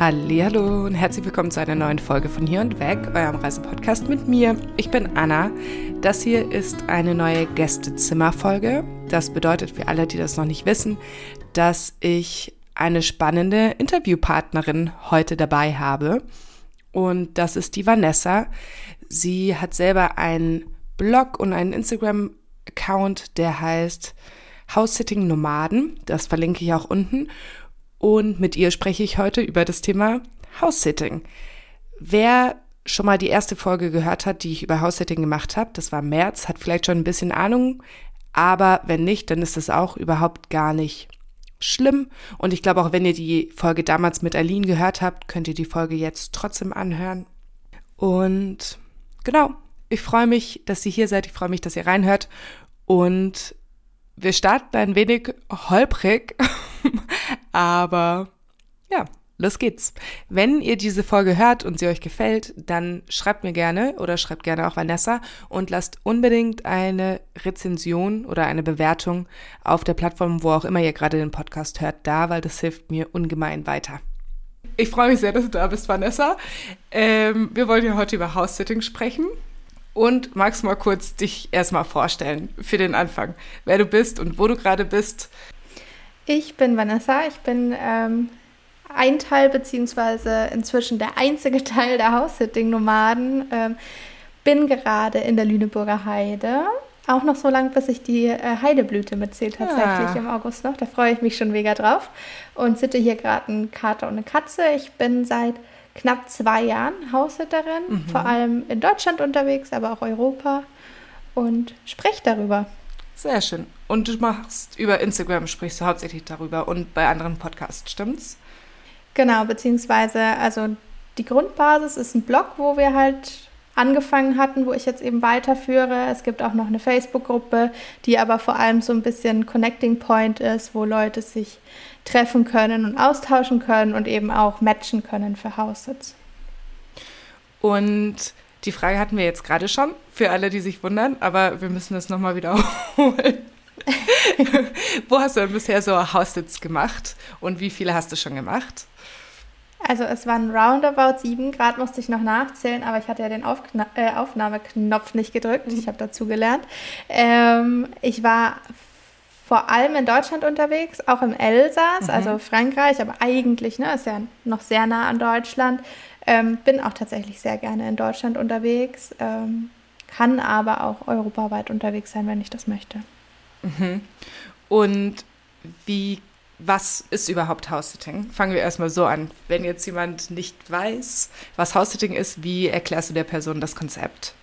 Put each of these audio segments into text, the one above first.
Hallo und herzlich willkommen zu einer neuen Folge von Hier und Weg, eurem Reisepodcast mit mir. Ich bin Anna. Das hier ist eine neue Gästezimmerfolge. Das bedeutet für alle, die das noch nicht wissen, dass ich eine spannende Interviewpartnerin heute dabei habe. Und das ist die Vanessa. Sie hat selber einen Blog und einen Instagram-Account, der heißt House Sitting Nomaden. Das verlinke ich auch unten. Und mit ihr spreche ich heute über das Thema House-Sitting. Wer schon mal die erste Folge gehört hat, die ich über House-Sitting gemacht habe, das war März, hat vielleicht schon ein bisschen Ahnung, aber wenn nicht, dann ist das auch überhaupt gar nicht schlimm. Und ich glaube auch, wenn ihr die Folge damals mit Aline gehört habt, könnt ihr die Folge jetzt trotzdem anhören. Und genau, ich freue mich, dass ihr hier seid. Ich freue mich, dass ihr reinhört. Und wir starten ein wenig holprig, aber ja, los geht's. Wenn ihr diese Folge hört und sie euch gefällt, dann schreibt mir gerne oder schreibt gerne auch Vanessa und lasst unbedingt eine Rezension oder eine Bewertung auf der Plattform, wo auch immer ihr gerade den Podcast hört, da, weil das hilft mir ungemein weiter. Ich freue mich sehr, dass du da bist, Vanessa. Ähm, wir wollen ja heute über House-Sitting sprechen. Und magst mal kurz dich erstmal vorstellen für den Anfang, wer du bist und wo du gerade bist? Ich bin Vanessa, ich bin ähm, ein Teil beziehungsweise inzwischen der einzige Teil der House-Sitting-Nomaden. Ähm, bin gerade in der Lüneburger Heide. Auch noch so lange, bis ich die äh, Heideblüte mitzähle, tatsächlich ja. im August noch. Da freue ich mich schon mega drauf. Und sitte hier gerade einen Kater und eine Katze. Ich bin seit knapp zwei Jahren Haushälterin, mhm. vor allem in Deutschland unterwegs, aber auch Europa und spreche darüber. Sehr schön. Und du machst über Instagram, sprichst du hauptsächlich darüber und bei anderen Podcasts, stimmt's? Genau, beziehungsweise, also die Grundbasis ist ein Blog, wo wir halt angefangen hatten, wo ich jetzt eben weiterführe. Es gibt auch noch eine Facebook-Gruppe, die aber vor allem so ein bisschen Connecting Point ist, wo Leute sich treffen können und austauschen können und eben auch matchen können für Haussitz. Und die Frage hatten wir jetzt gerade schon, für alle, die sich wundern, aber wir müssen das nochmal wiederholen. Wo hast du denn bisher so Haussitz gemacht und wie viele hast du schon gemacht? Also es waren roundabout sieben, Grad musste ich noch nachzählen, aber ich hatte ja den Aufkna äh, Aufnahmeknopf nicht gedrückt, ich habe dazu gelernt. Ähm, ich war vor allem in Deutschland unterwegs, auch im Elsass, mhm. also Frankreich, aber eigentlich ne, ist ja noch sehr nah an Deutschland. Ähm, bin auch tatsächlich sehr gerne in Deutschland unterwegs, ähm, kann aber auch europaweit unterwegs sein, wenn ich das möchte. Mhm. Und wie, was ist überhaupt House-Sitting? Fangen wir erstmal so an. Wenn jetzt jemand nicht weiß, was House-Sitting ist, wie erklärst du der Person das Konzept?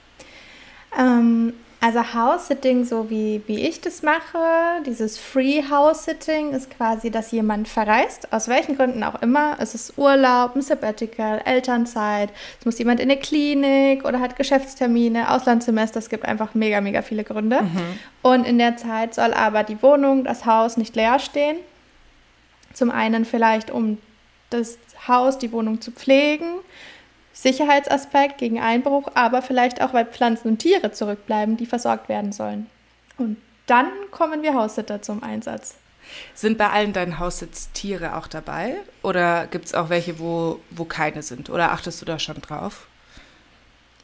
Ähm, also House-Sitting, so wie, wie ich das mache, dieses Free House-Sitting ist quasi, dass jemand verreist, aus welchen Gründen auch immer. Es ist Urlaub, ein Sabbatical, Elternzeit, es muss jemand in eine Klinik oder hat Geschäftstermine, Auslandssemester, es gibt einfach mega, mega viele Gründe. Mhm. Und in der Zeit soll aber die Wohnung, das Haus nicht leer stehen. Zum einen vielleicht, um das Haus, die Wohnung zu pflegen Sicherheitsaspekt gegen Einbruch, aber vielleicht auch, weil Pflanzen und Tiere zurückbleiben, die versorgt werden sollen. Und dann kommen wir Haussitter zum Einsatz. Sind bei allen deinen Haussitz Tiere auch dabei? Oder gibt es auch welche, wo, wo keine sind? Oder achtest du da schon drauf?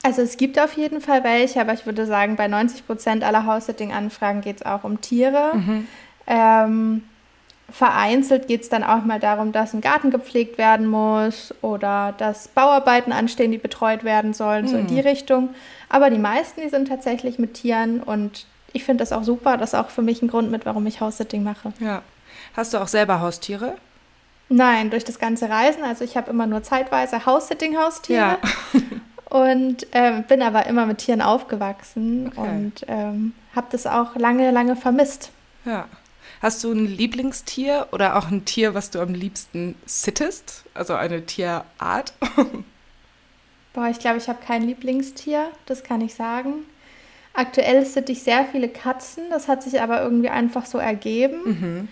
Also es gibt auf jeden Fall welche, aber ich würde sagen, bei 90 Prozent aller House-Sitting-Anfragen geht es auch um Tiere. Mhm. Ähm, Vereinzelt geht es dann auch mal darum, dass ein Garten gepflegt werden muss oder dass Bauarbeiten anstehen, die betreut werden sollen, so in die hm. Richtung. Aber die meisten, die sind tatsächlich mit Tieren und ich finde das auch super. Das ist auch für mich ein Grund mit, warum ich House-Sitting mache. Ja. Hast du auch selber Haustiere? Nein, durch das ganze Reisen. Also ich habe immer nur zeitweise House-Sitting-Haustiere. Ja. und ähm, bin aber immer mit Tieren aufgewachsen okay. und ähm, habe das auch lange, lange vermisst. Ja. Hast du ein Lieblingstier oder auch ein Tier, was du am liebsten sittest? Also eine Tierart? Boah, ich glaube, ich habe kein Lieblingstier, das kann ich sagen. Aktuell sitte ich sehr viele Katzen, das hat sich aber irgendwie einfach so ergeben. Mhm.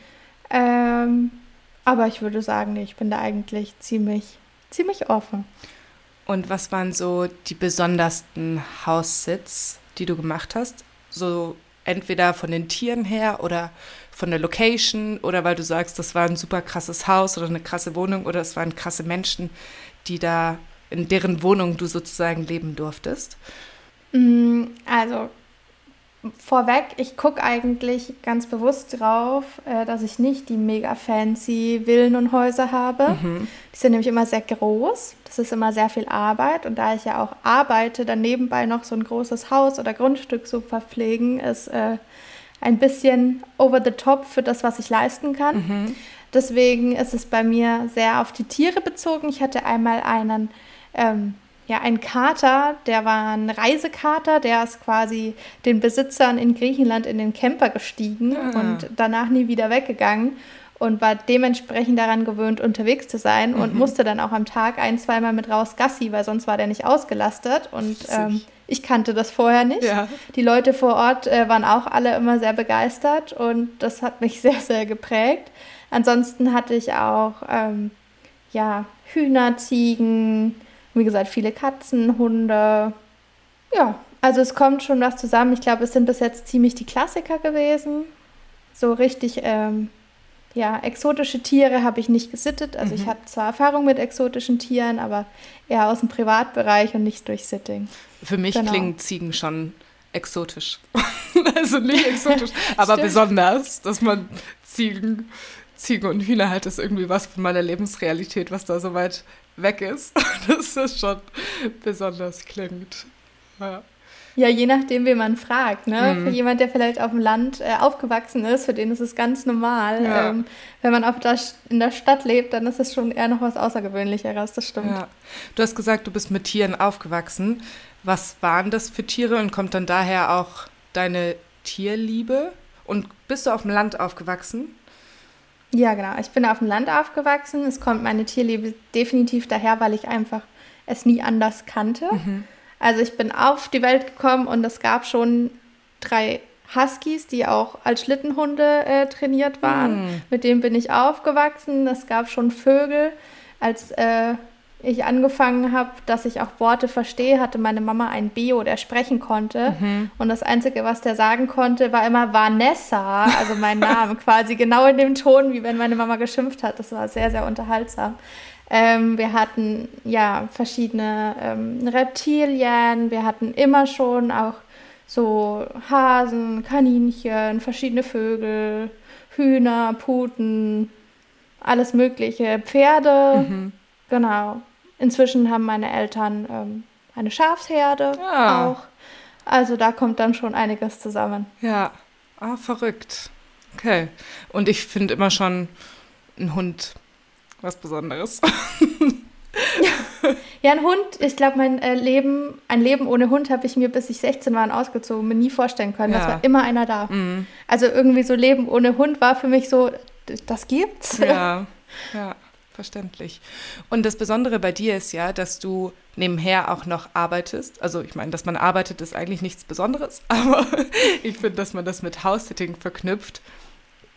Ähm, aber ich würde sagen, ich bin da eigentlich ziemlich, ziemlich offen. Und was waren so die besondersten Haussits, die du gemacht hast? So entweder von den Tieren her oder von der Location oder weil du sagst, das war ein super krasses Haus oder eine krasse Wohnung oder es waren krasse Menschen, die da in deren Wohnung du sozusagen leben durftest? Mm, also vorweg, ich gucke eigentlich ganz bewusst drauf, äh, dass ich nicht die mega fancy Villen und Häuser habe. Mhm. Die sind nämlich immer sehr groß. Das ist immer sehr viel Arbeit. Und da ich ja auch arbeite, dann nebenbei noch so ein großes Haus oder Grundstück zu verpflegen, ist äh, ein bisschen over the top für das, was ich leisten kann. Mhm. Deswegen ist es bei mir sehr auf die Tiere bezogen. Ich hatte einmal einen ähm, ja, ein Kater, der war ein Reisekater, der ist quasi den Besitzern in Griechenland in den Camper gestiegen ah. und danach nie wieder weggegangen und war dementsprechend daran gewöhnt, unterwegs zu sein mhm. und musste dann auch am Tag ein, zweimal mit raus Gassi, weil sonst war der nicht ausgelastet und ähm, ich kannte das vorher nicht. Ja. Die Leute vor Ort äh, waren auch alle immer sehr begeistert und das hat mich sehr, sehr geprägt. Ansonsten hatte ich auch ähm, ja, Hühner, Ziegen, wie gesagt, viele Katzen, Hunde. Ja, also es kommt schon was zusammen. Ich glaube, es sind bis jetzt ziemlich die Klassiker gewesen. So richtig, ähm, ja, exotische Tiere habe ich nicht gesittet. Also mhm. ich habe zwar Erfahrung mit exotischen Tieren, aber eher aus dem Privatbereich und nicht durch Sitting. Für mich genau. klingen Ziegen schon exotisch. also nicht exotisch, aber besonders, dass man Ziegen, Ziegen und Hühner halt ist irgendwie was von meiner Lebensrealität, was da so weit weg ist, dass das schon besonders klingt. Ja. Ja, je nachdem, wen man fragt. Ne? Mhm. Für jemand, der vielleicht auf dem Land äh, aufgewachsen ist, für den ist es ganz normal. Ja. Ähm, wenn man auf der, in der Stadt lebt, dann ist es schon eher noch was Außergewöhnlicheres, das stimmt. Ja. Du hast gesagt, du bist mit Tieren aufgewachsen. Was waren das für Tiere und kommt dann daher auch deine Tierliebe? Und bist du auf dem Land aufgewachsen? Ja, genau. Ich bin auf dem Land aufgewachsen. Es kommt meine Tierliebe definitiv daher, weil ich einfach es nie anders kannte. Mhm. Also ich bin auf die Welt gekommen und es gab schon drei Huskies, die auch als Schlittenhunde äh, trainiert waren. Mhm. Mit denen bin ich aufgewachsen. Es gab schon Vögel. Als äh, ich angefangen habe, dass ich auch Worte verstehe, hatte meine Mama ein Bio, der sprechen konnte. Mhm. Und das Einzige, was der sagen konnte, war immer Vanessa, also mein Name, quasi genau in dem Ton, wie wenn meine Mama geschimpft hat. Das war sehr, sehr unterhaltsam. Ähm, wir hatten ja verschiedene ähm, Reptilien, wir hatten immer schon auch so Hasen, Kaninchen, verschiedene Vögel, Hühner, Puten, alles Mögliche, Pferde. Mhm. Genau. Inzwischen haben meine Eltern ähm, eine Schafsherde ja. auch. Also da kommt dann schon einiges zusammen. Ja, ah, verrückt. Okay. Und ich finde immer schon ein Hund was Besonderes. ja, ein Hund, ich glaube, mein äh, Leben, ein Leben ohne Hund habe ich mir, bis ich 16 war, ausgezogen, mir nie vorstellen können. Ja. Das war immer einer da. Mhm. Also irgendwie so Leben ohne Hund war für mich so, das gibt's. Ja, ja verständlich. Und das Besondere bei dir ist ja, dass du nebenher auch noch arbeitest. Also ich meine, dass man arbeitet, ist eigentlich nichts Besonderes, aber ich finde, dass man das mit House-Sitting verknüpft,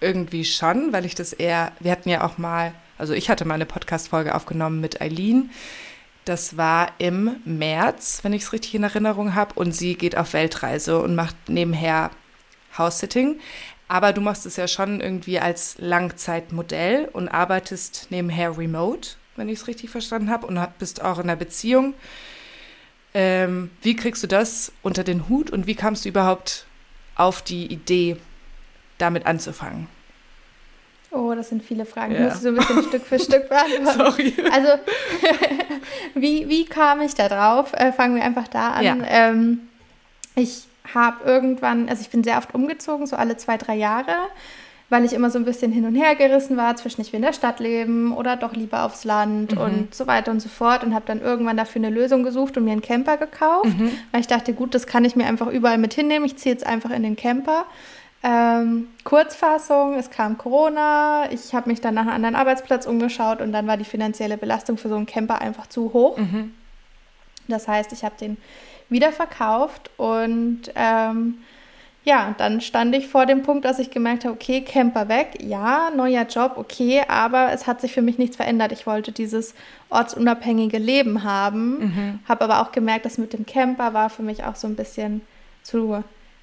irgendwie schon, weil ich das eher, wir hatten ja auch mal, also ich hatte mal eine Podcast-Folge aufgenommen mit Eileen. Das war im März, wenn ich es richtig in Erinnerung habe. Und sie geht auf Weltreise und macht nebenher House-Sitting. Aber du machst es ja schon irgendwie als Langzeitmodell und arbeitest nebenher remote, wenn ich es richtig verstanden habe, und bist auch in einer Beziehung. Ähm, wie kriegst du das unter den Hut und wie kamst du überhaupt auf die Idee, damit anzufangen? Oh, das sind viele Fragen. Ja. Ich muss so ein bisschen Stück für Stück beantworten. Sorry. Also, wie, wie kam ich da drauf? Äh, fangen wir einfach da an. Ja. Ähm, ich habe irgendwann, also ich bin sehr oft umgezogen, so alle zwei, drei Jahre, weil ich immer so ein bisschen hin und her gerissen war zwischen ich will in der Stadt leben oder doch lieber aufs Land mhm. und so weiter und so fort und habe dann irgendwann dafür eine Lösung gesucht und mir einen Camper gekauft, mhm. weil ich dachte, gut, das kann ich mir einfach überall mit hinnehmen, ich ziehe jetzt einfach in den Camper. Ähm, Kurzfassung, es kam Corona, ich habe mich dann nach einem anderen Arbeitsplatz umgeschaut und dann war die finanzielle Belastung für so einen Camper einfach zu hoch. Mhm. Das heißt, ich habe den wieder verkauft und ähm, ja, dann stand ich vor dem Punkt, dass ich gemerkt habe, okay, Camper weg, ja, neuer Job, okay, aber es hat sich für mich nichts verändert. Ich wollte dieses ortsunabhängige Leben haben, mhm. habe aber auch gemerkt, dass mit dem Camper war für mich auch so ein bisschen zu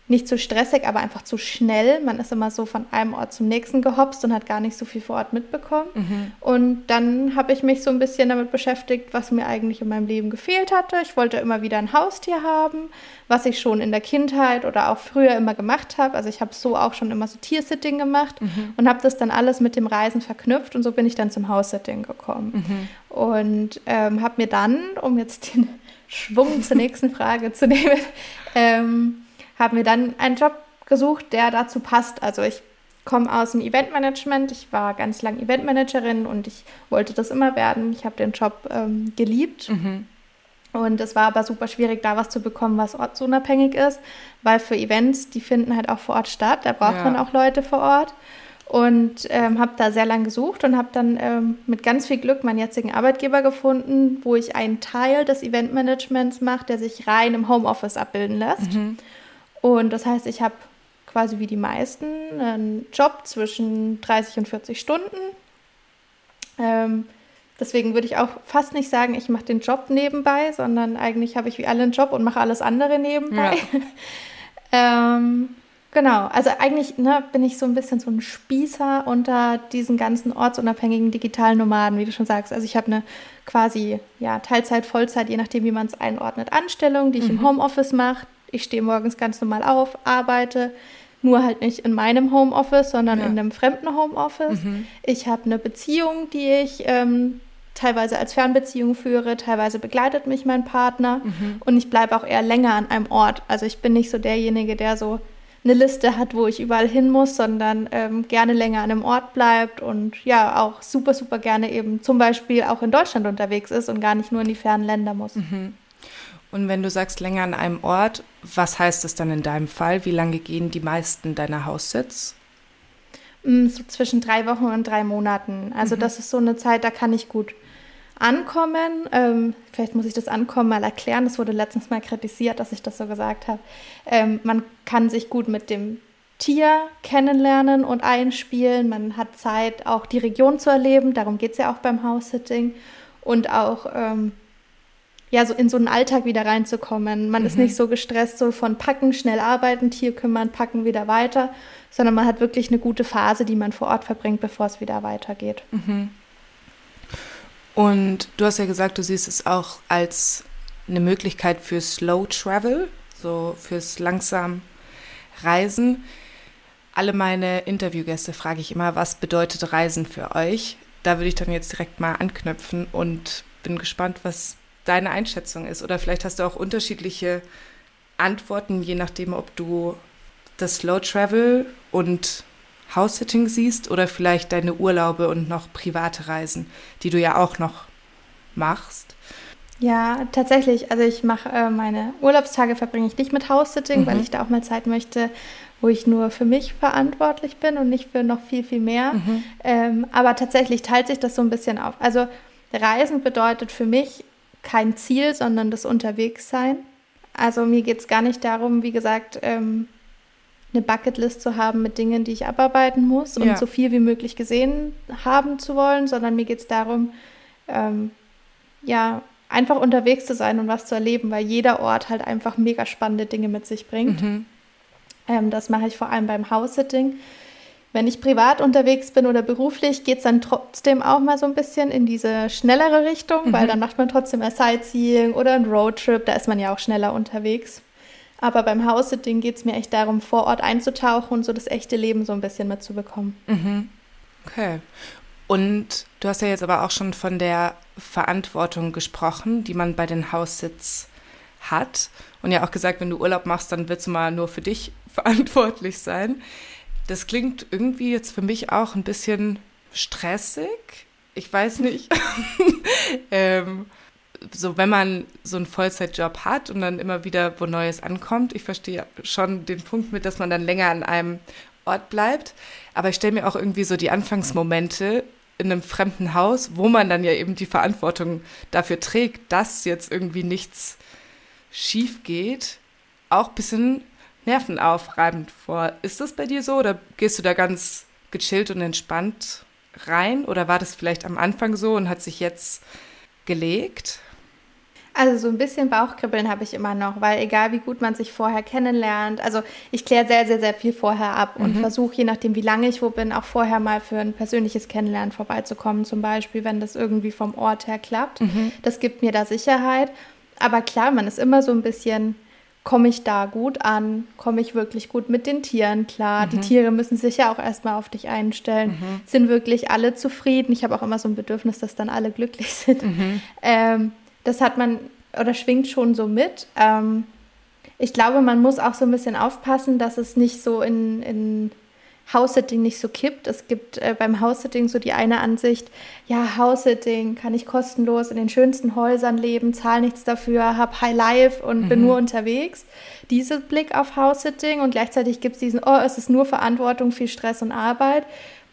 nicht zu stressig, aber einfach zu schnell. Man ist immer so von einem Ort zum nächsten gehopst und hat gar nicht so viel vor Ort mitbekommen. Mhm. Und dann habe ich mich so ein bisschen damit beschäftigt, was mir eigentlich in meinem Leben gefehlt hatte. Ich wollte immer wieder ein Haustier haben, was ich schon in der Kindheit oder auch früher immer gemacht habe. Also ich habe so auch schon immer so Tiersitting gemacht mhm. und habe das dann alles mit dem Reisen verknüpft und so bin ich dann zum Haussitting gekommen. Mhm. Und ähm, habe mir dann, um jetzt den Schwung zur nächsten Frage zu nehmen, ähm, habe mir dann einen Job gesucht, der dazu passt. Also ich komme aus dem Eventmanagement. Ich war ganz lang Eventmanagerin und ich wollte das immer werden. Ich habe den Job ähm, geliebt. Mhm. Und es war aber super schwierig, da was zu bekommen, was ortsunabhängig ist, weil für Events, die finden halt auch vor Ort statt. Da braucht ja. man auch Leute vor Ort. Und ähm, habe da sehr lange gesucht und habe dann ähm, mit ganz viel Glück meinen jetzigen Arbeitgeber gefunden, wo ich einen Teil des Eventmanagements mache, der sich rein im Homeoffice abbilden lässt. Mhm. Und das heißt, ich habe quasi wie die meisten einen Job zwischen 30 und 40 Stunden. Ähm, deswegen würde ich auch fast nicht sagen, ich mache den Job nebenbei, sondern eigentlich habe ich wie alle einen Job und mache alles andere nebenbei. Ja. ähm, genau, also eigentlich ne, bin ich so ein bisschen so ein Spießer unter diesen ganzen ortsunabhängigen digitalen Nomaden, wie du schon sagst. Also ich habe eine quasi ja, Teilzeit, Vollzeit, je nachdem, wie man es einordnet, Anstellung, die ich mhm. im Homeoffice mache ich stehe morgens ganz normal auf, arbeite, nur halt nicht in meinem Homeoffice, sondern ja. in einem fremden Homeoffice. Mhm. Ich habe eine Beziehung, die ich ähm, teilweise als Fernbeziehung führe, teilweise begleitet mich mein Partner mhm. und ich bleibe auch eher länger an einem Ort. Also ich bin nicht so derjenige, der so eine Liste hat, wo ich überall hin muss, sondern ähm, gerne länger an einem Ort bleibt und ja auch super, super gerne eben zum Beispiel auch in Deutschland unterwegs ist und gar nicht nur in die fernen Länder muss. Mhm. Und wenn du sagst länger an einem Ort, was heißt das dann in deinem Fall? Wie lange gehen die meisten deiner Haussitz? Mm, so zwischen drei Wochen und drei Monaten. Also mhm. das ist so eine Zeit, da kann ich gut ankommen. Ähm, vielleicht muss ich das Ankommen mal erklären. Das wurde letztens mal kritisiert, dass ich das so gesagt habe. Ähm, man kann sich gut mit dem Tier kennenlernen und einspielen. Man hat Zeit, auch die Region zu erleben. Darum geht es ja auch beim House-Sitting. Und auch ähm, ja, so in so einen Alltag wieder reinzukommen. Man mhm. ist nicht so gestresst, so von packen, schnell arbeiten, Tier kümmern, packen, wieder weiter, sondern man hat wirklich eine gute Phase, die man vor Ort verbringt, bevor es wieder weitergeht. Mhm. Und du hast ja gesagt, du siehst es auch als eine Möglichkeit für Slow Travel, so fürs langsam Reisen. Alle meine Interviewgäste frage ich immer, was bedeutet Reisen für euch? Da würde ich dann jetzt direkt mal anknüpfen und bin gespannt, was deine Einschätzung ist. Oder vielleicht hast du auch unterschiedliche Antworten, je nachdem, ob du das Slow Travel und House-Sitting siehst oder vielleicht deine Urlaube und noch private Reisen, die du ja auch noch machst. Ja, tatsächlich. Also ich mache äh, meine Urlaubstage verbringe ich nicht mit House-Sitting, mhm. weil ich da auch mal Zeit möchte, wo ich nur für mich verantwortlich bin und nicht für noch viel, viel mehr. Mhm. Ähm, aber tatsächlich teilt sich das so ein bisschen auf. Also Reisen bedeutet für mich kein Ziel, sondern das Unterwegssein. Also mir geht es gar nicht darum, wie gesagt, ähm, eine Bucketlist zu haben mit Dingen, die ich abarbeiten muss und ja. so viel wie möglich gesehen haben zu wollen, sondern mir geht es darum, ähm, ja, einfach unterwegs zu sein und was zu erleben, weil jeder Ort halt einfach mega spannende Dinge mit sich bringt. Mhm. Ähm, das mache ich vor allem beim House-Sitting. Wenn ich privat unterwegs bin oder beruflich, geht es dann trotzdem auch mal so ein bisschen in diese schnellere Richtung, mhm. weil dann macht man trotzdem ein Sightseeing oder ein Roadtrip, da ist man ja auch schneller unterwegs. Aber beim House-Sitting geht es mir echt darum, vor Ort einzutauchen und so das echte Leben so ein bisschen mitzubekommen. Mhm. Okay. Und du hast ja jetzt aber auch schon von der Verantwortung gesprochen, die man bei den Haussitz hat. Und ja auch gesagt, wenn du Urlaub machst, dann willst du mal nur für dich verantwortlich sein. Das klingt irgendwie jetzt für mich auch ein bisschen stressig. Ich weiß nicht. ähm, so, wenn man so einen Vollzeitjob hat und dann immer wieder wo Neues ankommt, ich verstehe schon den Punkt mit, dass man dann länger an einem Ort bleibt. Aber ich stelle mir auch irgendwie so die Anfangsmomente in einem fremden Haus, wo man dann ja eben die Verantwortung dafür trägt, dass jetzt irgendwie nichts schief geht, auch ein bisschen nervenaufreibend vor. Ist das bei dir so oder gehst du da ganz gechillt und entspannt rein? Oder war das vielleicht am Anfang so und hat sich jetzt gelegt? Also so ein bisschen Bauchkribbeln habe ich immer noch, weil egal wie gut man sich vorher kennenlernt, also ich kläre sehr, sehr, sehr viel vorher ab und mhm. versuche, je nachdem, wie lange ich wo bin, auch vorher mal für ein persönliches Kennenlernen vorbeizukommen, zum Beispiel, wenn das irgendwie vom Ort her klappt. Mhm. Das gibt mir da Sicherheit. Aber klar, man ist immer so ein bisschen, komme ich da gut an? Komme ich wirklich gut mit den Tieren klar? Mhm. Die Tiere müssen sich ja auch erstmal auf dich einstellen. Mhm. Sind wirklich alle zufrieden? Ich habe auch immer so ein Bedürfnis, dass dann alle glücklich sind. Mhm. Ähm, das hat man oder schwingt schon so mit. Ähm, ich glaube, man muss auch so ein bisschen aufpassen, dass es nicht so in, in House-Sitting nicht so kippt. Es gibt äh, beim House-Sitting so die eine Ansicht, ja, House-Sitting kann ich kostenlos in den schönsten Häusern leben, zahle nichts dafür, habe High Life und mhm. bin nur unterwegs. Dieser Blick auf House-Sitting und gleichzeitig gibt es diesen, oh, es ist nur Verantwortung, viel Stress und Arbeit.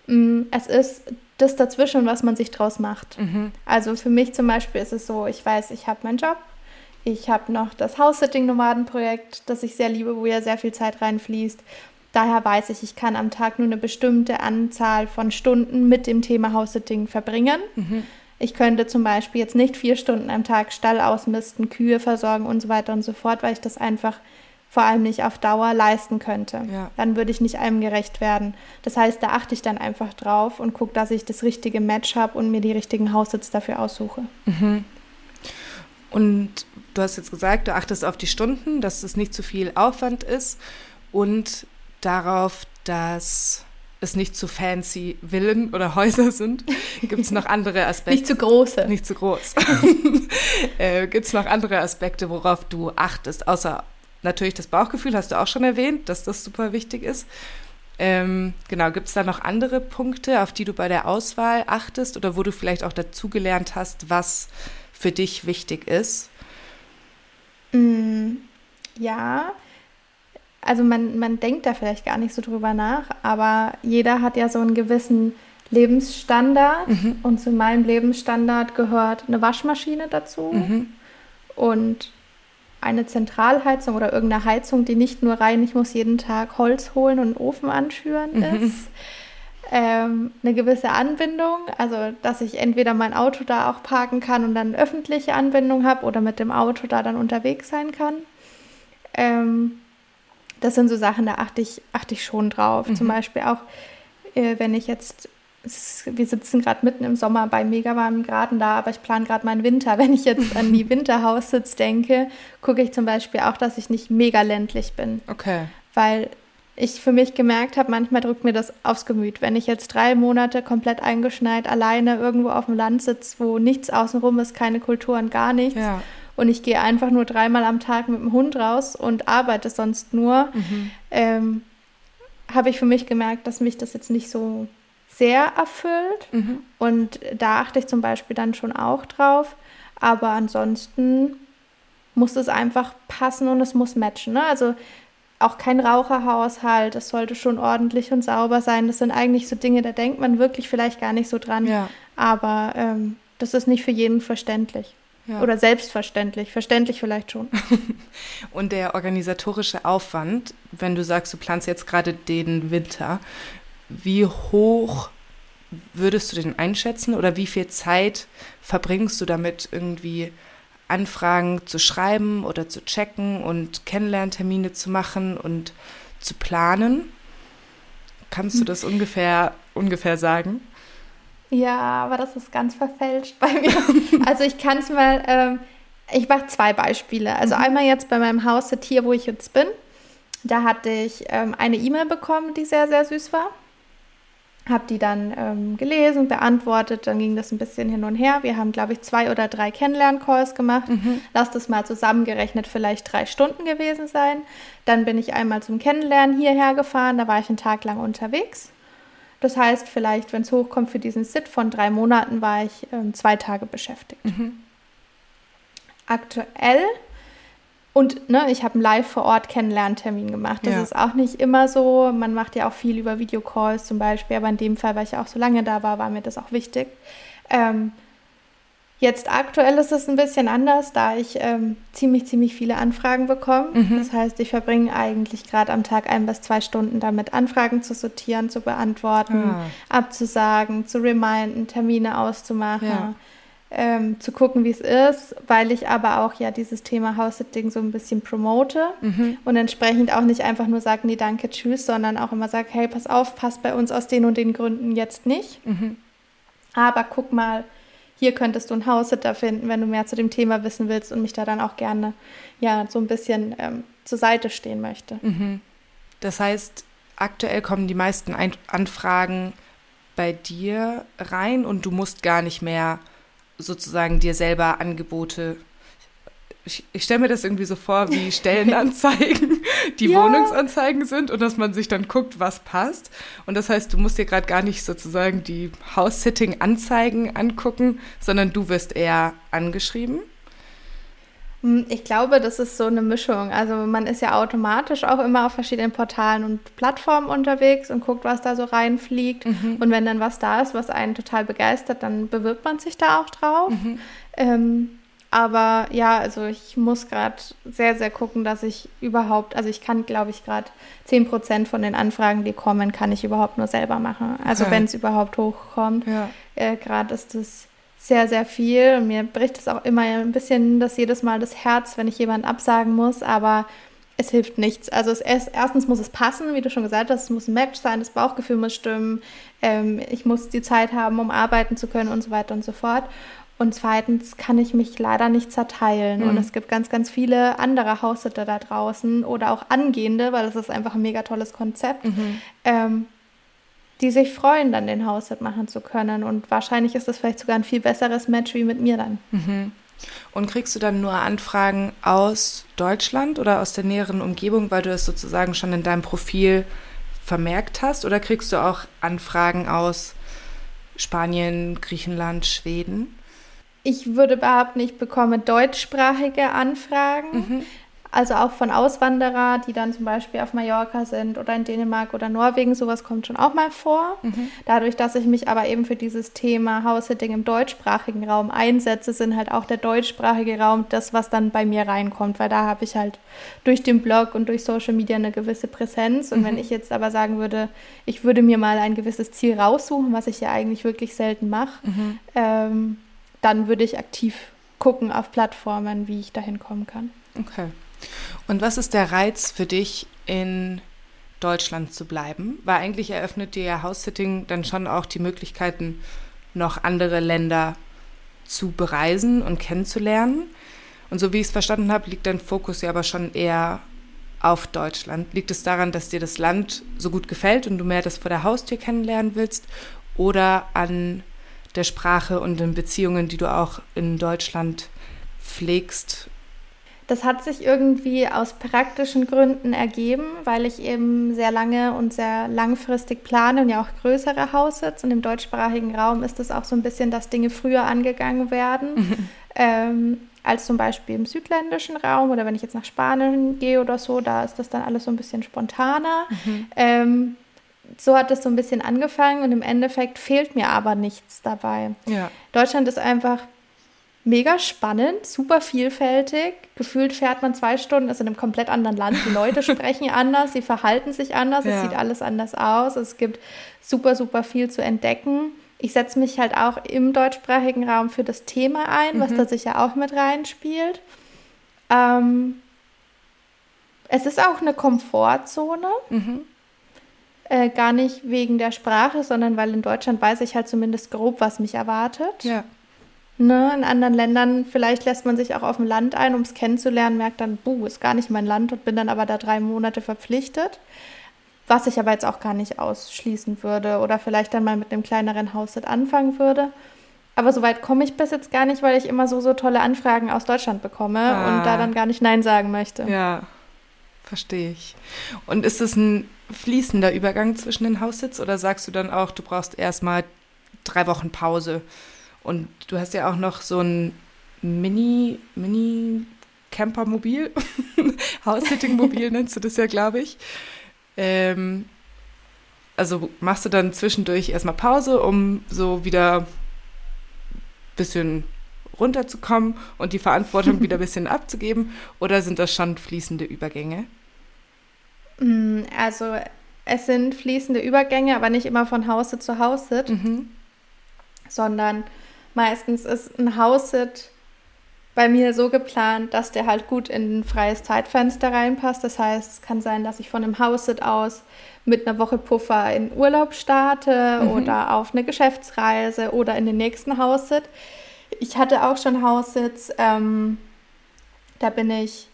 Mm, es ist das dazwischen, was man sich draus macht. Mhm. Also für mich zum Beispiel ist es so, ich weiß, ich habe meinen Job, ich habe noch das House-Sitting-Nomaden-Projekt, das ich sehr liebe, wo ja sehr viel Zeit reinfließt. Daher weiß ich, ich kann am Tag nur eine bestimmte Anzahl von Stunden mit dem Thema House-Sitting verbringen. Mhm. Ich könnte zum Beispiel jetzt nicht vier Stunden am Tag Stall ausmisten, Kühe versorgen und so weiter und so fort, weil ich das einfach vor allem nicht auf Dauer leisten könnte. Ja. Dann würde ich nicht einem gerecht werden. Das heißt, da achte ich dann einfach drauf und gucke, dass ich das richtige Match habe und mir die richtigen Haussitz dafür aussuche. Mhm. Und du hast jetzt gesagt, du achtest auf die Stunden, dass es nicht zu viel Aufwand ist und darauf, dass es nicht zu fancy Villen oder Häuser sind. Gibt es noch andere Aspekte? nicht zu große. Nicht zu groß. äh, Gibt es noch andere Aspekte, worauf du achtest? Außer natürlich das Bauchgefühl, hast du auch schon erwähnt, dass das super wichtig ist. Ähm, genau, gibt es da noch andere Punkte, auf die du bei der Auswahl achtest oder wo du vielleicht auch dazugelernt hast, was für dich wichtig ist? Mm, ja, also man, man denkt da vielleicht gar nicht so drüber nach, aber jeder hat ja so einen gewissen Lebensstandard mhm. und zu meinem Lebensstandard gehört eine Waschmaschine dazu mhm. und eine Zentralheizung oder irgendeine Heizung, die nicht nur rein, ich muss jeden Tag Holz holen und einen Ofen anschüren mhm. ist. Ähm, eine gewisse Anbindung, also dass ich entweder mein Auto da auch parken kann und dann öffentliche Anbindung habe oder mit dem Auto da dann unterwegs sein kann. Ähm, das sind so Sachen, da achte ich, achte ich schon drauf. Mhm. Zum Beispiel auch, äh, wenn ich jetzt, wir sitzen gerade mitten im Sommer bei mega warmen Graden da, aber ich plane gerade meinen Winter. Wenn ich jetzt an die Winterhaussitz denke, gucke ich zum Beispiel auch, dass ich nicht mega ländlich bin. Okay. Weil ich für mich gemerkt habe, manchmal drückt mir das aufs Gemüt. Wenn ich jetzt drei Monate komplett eingeschneit alleine irgendwo auf dem Land sitze, wo nichts außenrum ist, keine Kultur und gar nichts. Ja und ich gehe einfach nur dreimal am Tag mit dem Hund raus und arbeite sonst nur, mhm. ähm, habe ich für mich gemerkt, dass mich das jetzt nicht so sehr erfüllt. Mhm. Und da achte ich zum Beispiel dann schon auch drauf. Aber ansonsten muss es einfach passen und es muss matchen. Ne? Also auch kein Raucherhaushalt, es sollte schon ordentlich und sauber sein. Das sind eigentlich so Dinge, da denkt man wirklich vielleicht gar nicht so dran. Ja. Aber ähm, das ist nicht für jeden verständlich. Ja. Oder selbstverständlich, verständlich vielleicht schon. Und der organisatorische Aufwand, wenn du sagst, du planst jetzt gerade den Winter, wie hoch würdest du den einschätzen oder wie viel Zeit verbringst du damit irgendwie Anfragen zu schreiben oder zu checken und Kennenlerntermine zu machen und zu planen? Kannst du hm. das ungefähr, ungefähr sagen? Ja, aber das ist ganz verfälscht bei mir. also ich kann es mal, ähm, ich mache zwei Beispiele. Also mhm. einmal jetzt bei meinem Haus hier, wo ich jetzt bin. Da hatte ich ähm, eine E-Mail bekommen, die sehr, sehr süß war. Habe die dann ähm, gelesen, beantwortet, dann ging das ein bisschen hin und her. Wir haben, glaube ich, zwei oder drei Kennenlern-Calls gemacht. Mhm. Lass das mal zusammengerechnet vielleicht drei Stunden gewesen sein. Dann bin ich einmal zum Kennenlernen hierher gefahren, da war ich einen Tag lang unterwegs. Das heißt, vielleicht, wenn es hochkommt für diesen Sit von drei Monaten, war ich ähm, zwei Tage beschäftigt. Mhm. Aktuell und ne, ich habe einen live vor Ort Kennenlerntermin gemacht. Das ja. ist auch nicht immer so. Man macht ja auch viel über Videocalls zum Beispiel, aber in dem Fall, weil ich auch so lange da war, war mir das auch wichtig. Ähm, Jetzt aktuell ist es ein bisschen anders, da ich ähm, ziemlich, ziemlich viele Anfragen bekomme. Mhm. Das heißt, ich verbringe eigentlich gerade am Tag ein bis zwei Stunden damit, Anfragen zu sortieren, zu beantworten, ah. abzusagen, zu reminden, Termine auszumachen. Ja. ähm, zu gucken, wie es ist, weil ich aber auch ja dieses Thema House-Sitting so ein bisschen promote Mhm. und entsprechend auch nicht einfach nur sage, nee, danke, tschüss, sondern auch immer sage, hey, pass auf, passt bei uns aus den und den Gründen jetzt nicht. Mhm. Aber guck mal, hier könntest du einen House-Sitter finden, wenn du mehr zu dem Thema wissen willst und mich da dann auch gerne ja so ein bisschen ähm, zur Seite stehen möchte. Mhm. Das heißt, aktuell kommen die meisten Ein Anfragen bei dir rein und du musst gar nicht mehr sozusagen dir selber Angebote. Ich, ich stelle mir das irgendwie so vor, wie Stellenanzeigen, die Ja. Wohnungsanzeigen sind und dass man sich dann guckt, was passt. Und das heißt, du musst dir gerade gar nicht sozusagen die House-Sitting-Anzeigen angucken, sondern du wirst eher angeschrieben. Hm, Ich glaube, das ist so eine Mischung. Also man ist ja automatisch auch immer auf verschiedenen Portalen und Plattformen unterwegs und guckt, was da so reinfliegt. Und wenn dann was da ist, was einen total begeistert, dann bewirbt man sich da auch drauf. Ähm, aber ja, also ich muss gerade sehr, sehr gucken, dass ich überhaupt, also ich kann, glaube ich, gerade 10% von den Anfragen, die kommen, kann ich überhaupt nur selber machen. Also Okay. wenn es überhaupt hochkommt. Ja. Äh, Gerade ist es sehr, sehr viel. Und mir bricht es auch immer ein bisschen das jedes Mal das Herz, wenn ich jemanden absagen muss, aber es hilft nichts. Also es erst, erstens muss es passen, wie du schon gesagt hast, es muss ein Match sein, das Bauchgefühl muss stimmen, ähm, ich muss die Zeit haben, um arbeiten zu können und so weiter und so fort. Und zweitens kann ich mich leider nicht zerteilen. Und Mhm. es gibt ganz, ganz viele andere Haussitter da draußen oder auch angehende, weil das ist einfach ein mega tolles Konzept, ähm, die sich freuen, dann den Haussit machen zu können. Und wahrscheinlich ist das vielleicht sogar ein viel besseres Match wie mit mir dann. Mhm. Und kriegst du dann nur Anfragen aus Deutschland oder aus der näheren Umgebung, weil du es sozusagen schon in deinem Profil vermerkt hast? Oder kriegst du auch Anfragen aus Spanien, Griechenland, Schweden? Ich würde behaupten, ich bekomme deutschsprachige Anfragen. Also auch von Auswanderer, die dann zum Beispiel auf Mallorca sind oder in Dänemark oder Norwegen. Sowas kommt schon auch mal vor. Dadurch, dass ich mich aber eben für dieses Thema House-Sitting im deutschsprachigen Raum einsetze, sind halt auch der deutschsprachige Raum das, was dann bei mir reinkommt. Weil da habe ich halt durch den Blog und durch Social Media eine gewisse Präsenz. Und wenn ich jetzt aber sagen würde, ich würde mir mal ein gewisses Ziel raussuchen, was ich ja eigentlich wirklich selten mache, ähm, dann würde ich aktiv gucken auf Plattformen, wie ich dahin kommen kann. Okay. Und was ist der Reiz für dich, in Deutschland zu bleiben? Weil eigentlich eröffnet dir ja House-Sitting dann schon auch die Möglichkeiten, noch andere Länder zu bereisen und kennenzulernen. Und so wie ich es verstanden habe, liegt dein Fokus ja aber schon eher auf Deutschland. Liegt es daran, dass dir das Land so gut gefällt und du mehr das vor der Haustür kennenlernen willst? Oder an der Sprache und den Beziehungen, die du auch in Deutschland pflegst? Das hat sich irgendwie aus praktischen Gründen ergeben, weil ich eben sehr lange und sehr langfristig plane und ja auch größere Haussitz. Und im deutschsprachigen Raum ist es auch so ein bisschen, dass Dinge früher angegangen werden, ähm, als zum Beispiel im südländischen Raum oder wenn ich jetzt nach Spanien gehe oder so, da ist das dann alles so ein bisschen spontaner. Ähm, so hat es so ein bisschen angefangen und im Endeffekt fehlt mir aber nichts dabei. Ja. Deutschland ist einfach mega spannend, super vielfältig. Gefühlt fährt man zwei Stunden, ist in einem komplett anderen Land. Die Leute sprechen anders, sie verhalten sich anders, Ja. es sieht alles anders aus. Es gibt super, super viel zu entdecken. Ich setze mich halt auch im deutschsprachigen Raum für das Thema ein, was da sicher auch mit reinspielt. Ähm, es ist auch eine Komfortzone. Mhm. Äh, gar nicht wegen der Sprache, sondern weil in Deutschland weiß ich halt zumindest grob, was mich erwartet. Ja. Ne, in anderen Ländern, vielleicht lässt man sich auch auf dem Land ein, um es kennenzulernen, merkt dann, buh, ist gar nicht mein Land und bin dann aber da drei Monate verpflichtet. Was ich aber jetzt auch gar nicht ausschließen würde oder vielleicht dann mal mit einem kleineren Hausset anfangen würde. Aber so weit komme ich bis jetzt gar nicht, weil ich immer so, so tolle Anfragen aus Deutschland bekomme Ah. und da dann gar nicht Nein sagen möchte. Ja, verstehe ich. Und ist es ein fließender Übergang zwischen den Haussitz oder sagst du dann auch, du brauchst erstmal drei Wochen Pause? Und du hast ja auch noch so ein Mini, Mini Campermobil, House-Sitting-Mobil nennst du das ja, glaube ich. Ähm, also machst du dann zwischendurch erstmal Pause, um so wieder ein bisschen runterzukommen und die Verantwortung wieder ein bisschen abzugeben? Oder sind das schon fließende Übergänge? Mm, Also es sind fließende Übergänge, aber nicht immer von Haussitz zu Haussitz. Mhm. sondern meistens ist ein House-Sit bei mir so geplant, dass der halt gut in ein freies Zeitfenster reinpasst. Das heißt, es kann sein, dass ich von einem House-Sit aus mit einer Woche Puffer in Urlaub starte mhm. oder auf eine Geschäftsreise oder in den nächsten House-Sit. Ich hatte auch schon House-Sits, ähm, da bin ich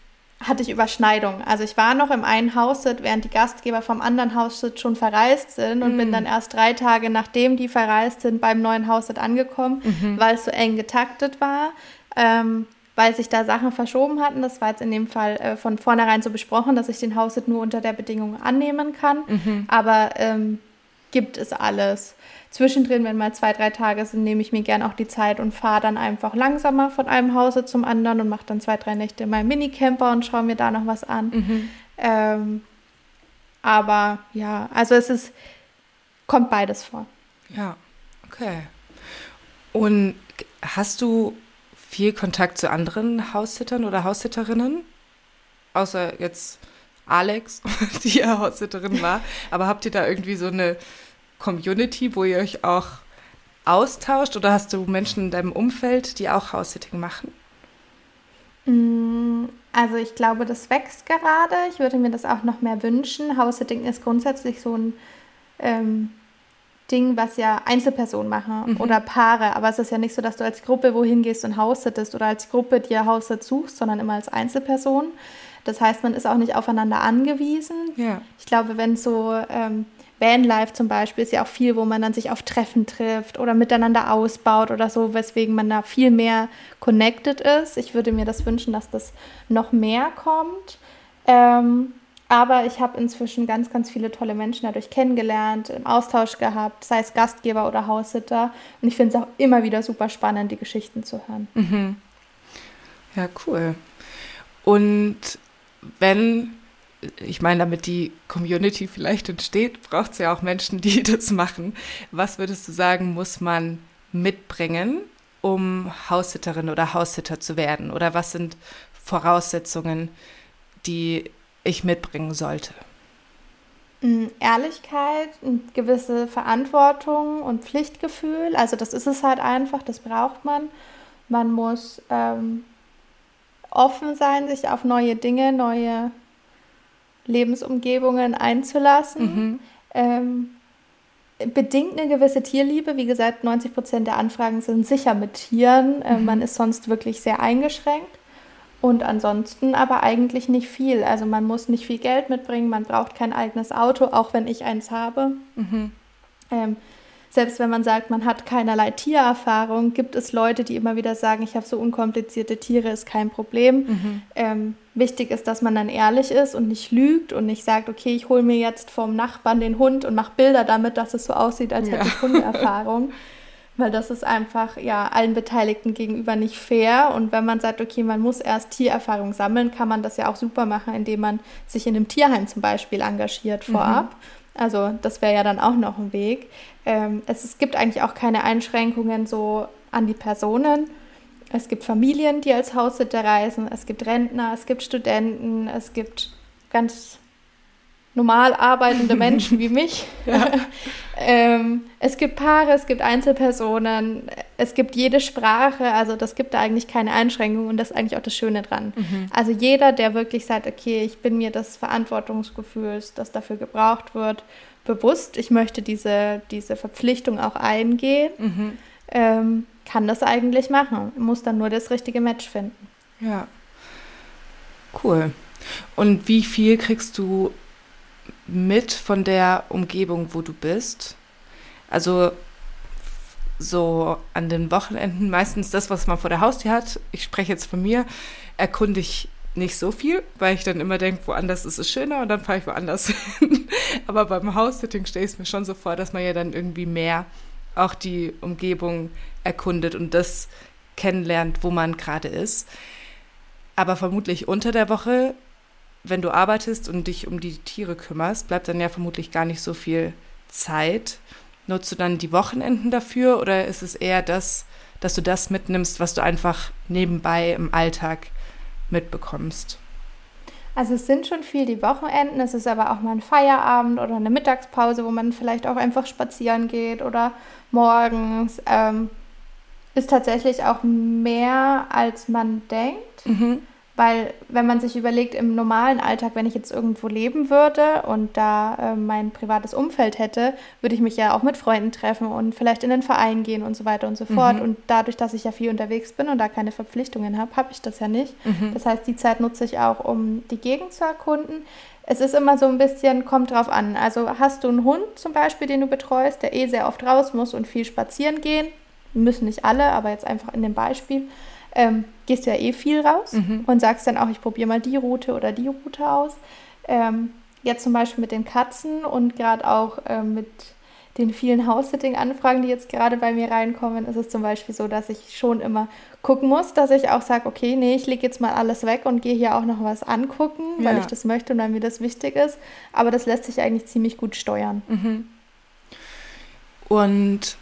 hatte ich Überschneidung. Also ich war noch im einen Haussit, während die Gastgeber vom anderen Haussit schon verreist sind und mm. bin dann erst drei Tage nachdem die verreist sind beim neuen Haussit angekommen, mhm. weil es so eng getaktet war. Ähm, weil sich da Sachen verschoben hatten. Das war jetzt in dem Fall äh, von vornherein so besprochen, dass ich den Haussit nur unter der Bedingung annehmen kann. Mhm. Aber ähm, gibt es alles zwischendrin, wenn mal zwei, drei Tage sind, nehme ich mir gern auch die Zeit und fahre dann einfach langsamer von einem Hause zum anderen und mache dann zwei, drei Nächte in meinem Minicamper und schaue mir da noch was an. Mhm. Ähm, aber ja, also es ist, kommt beides vor. Ja, okay. Und hast du viel Kontakt zu anderen Haussittern oder Haussitterinnen? Außer jetzt Alex, die ja Haussitterin war. Aber habt ihr da irgendwie so eine Community, wo ihr euch auch austauscht oder hast du Menschen in deinem Umfeld, die auch House-Sitting machen? Mm, also ich glaube, das wächst gerade. Ich würde mir das auch noch mehr wünschen. House-Sitting ist grundsätzlich so ein ähm, Ding, was ja Einzelpersonen machen mhm. oder Paare. Aber es ist ja nicht so, dass du als Gruppe wohin gehst und House-Sittest oder als Gruppe dir House-Sit suchst, sondern immer als Einzelperson. Das heißt, man ist auch nicht aufeinander angewiesen. Ja. Ich glaube, wenn so ähm, Vanlife zum Beispiel ist ja auch viel, wo man dann sich auf Treffen trifft oder miteinander ausbaut oder so, weswegen man da viel mehr connected ist. Ich würde mir das wünschen, dass das noch mehr kommt. Ähm, aber ich habe inzwischen ganz, ganz viele tolle Menschen dadurch kennengelernt, im Austausch gehabt, sei es Gastgeber oder Haussitter. Und ich finde es auch immer wieder super spannend, die Geschichten zu hören. Mhm. Ja, cool. Und wenn ich meine, damit die Community vielleicht entsteht, braucht es ja auch Menschen, die das machen. Was würdest du sagen, muss man mitbringen, um Haussitterin oder Haussitter zu werden? Oder was sind Voraussetzungen, die ich mitbringen sollte? Mm, Ehrlichkeit, gewisse Verantwortung und Pflichtgefühl. Also das ist es halt einfach, das braucht man. Man muss ähm, offen sein, sich auf neue Dinge, neue Lebensumgebungen einzulassen. Mhm. Ähm, bedingt eine gewisse Tierliebe. Wie gesagt, 90 Prozent der Anfragen sind sicher mit Tieren. Äh, mhm. Man ist sonst wirklich sehr eingeschränkt. Und ansonsten aber eigentlich nicht viel. Also man muss nicht viel Geld mitbringen, man braucht kein eigenes Auto, auch wenn ich eins habe. Mhm. Ähm, selbst wenn man sagt, man hat keinerlei Tiererfahrung, gibt es Leute, die immer wieder sagen, ich habe so unkomplizierte Tiere, ist kein Problem. Mhm. Ähm, wichtig ist, dass man dann ehrlich ist und nicht lügt und nicht sagt, okay, ich hole mir jetzt vom Nachbarn den Hund und mache Bilder damit, dass es so aussieht, als ja. hätte ich Hundeerfahrung. Weil das ist einfach ja allen Beteiligten gegenüber nicht fair. Und wenn man sagt, okay, man muss erst Tiererfahrung sammeln, kann man das ja auch super machen, indem man sich in einem Tierheim zum Beispiel engagiert vorab. Mhm. Also das wäre ja dann auch noch ein Weg. Ähm, es, es gibt eigentlich auch keine Einschränkungen so an die Personen. Es gibt Familien, die als Haussitter reisen, es gibt Rentner, es gibt Studenten, es gibt ganz normal arbeitende Menschen wie mich. Ja. ähm, es gibt Paare, es gibt Einzelpersonen, es gibt jede Sprache, also das gibt da eigentlich keine Einschränkungen und das ist eigentlich auch das Schöne dran. Mhm. Also jeder, der wirklich sagt, okay, ich bin mir des Verantwortungsgefühls, das dafür gebraucht wird, bewusst, ich möchte diese, diese Verpflichtung auch eingehen, mhm. ähm, kann das eigentlich machen, muss dann nur das richtige Match finden. Ja. Cool. Und wie viel kriegst du mit von der Umgebung, wo du bist. Also so an den Wochenenden meistens das, was man vor der Haustür hat. Ich spreche jetzt von mir, erkunde ich nicht so viel, weil ich dann immer denke, woanders ist es schöner und dann fahre ich woanders hin. Aber beim House-Sitting stelle ich es mir schon so vor, dass man ja dann irgendwie mehr auch die Umgebung erkundet und das kennenlernt, wo man gerade ist. Aber vermutlich unter der Woche wenn du arbeitest und dich um die Tiere kümmerst, bleibt dann ja vermutlich gar nicht so viel Zeit. Nutzt du dann die Wochenenden dafür oder ist es eher das, dass du das mitnimmst, was du einfach nebenbei im Alltag mitbekommst? Also es sind schon viel die Wochenenden, es ist aber auch mal ein Feierabend oder eine Mittagspause, wo man vielleicht auch einfach spazieren geht oder morgens. Ähm, Ist tatsächlich auch mehr, als man denkt. Mhm. Weil wenn man sich überlegt, im normalen Alltag, wenn ich jetzt irgendwo leben würde und da äh, mein privates Umfeld hätte, würde ich mich ja auch mit Freunden treffen und vielleicht in den Verein gehen und so weiter und so fort. Mhm. Und dadurch, dass ich ja viel unterwegs bin und da keine Verpflichtungen habe, habe ich das ja nicht. Mhm. Das heißt, die Zeit nutze ich auch, um die Gegend zu erkunden. Es ist immer so ein bisschen, kommt drauf an. Also hast du einen Hund zum Beispiel, den du betreust, der eh sehr oft raus muss und viel spazieren gehen, müssen nicht alle, aber jetzt einfach in dem Beispiel, ähm, gehst du ja eh viel raus Mhm. und sagst dann auch, ich probiere mal die Route oder die Route aus. Ähm, jetzt zum Beispiel mit den Katzen und gerade auch ähm, mit den vielen House-Sitting-Anfragen, die jetzt gerade bei mir reinkommen, ist es zum Beispiel so, dass ich schon immer gucken muss, dass ich auch sage, okay, nee, ich lege jetzt mal alles weg und gehe hier auch noch was angucken, weil Ja. ich das möchte und weil mir das wichtig ist. Aber das lässt sich eigentlich ziemlich gut steuern. Mhm. Und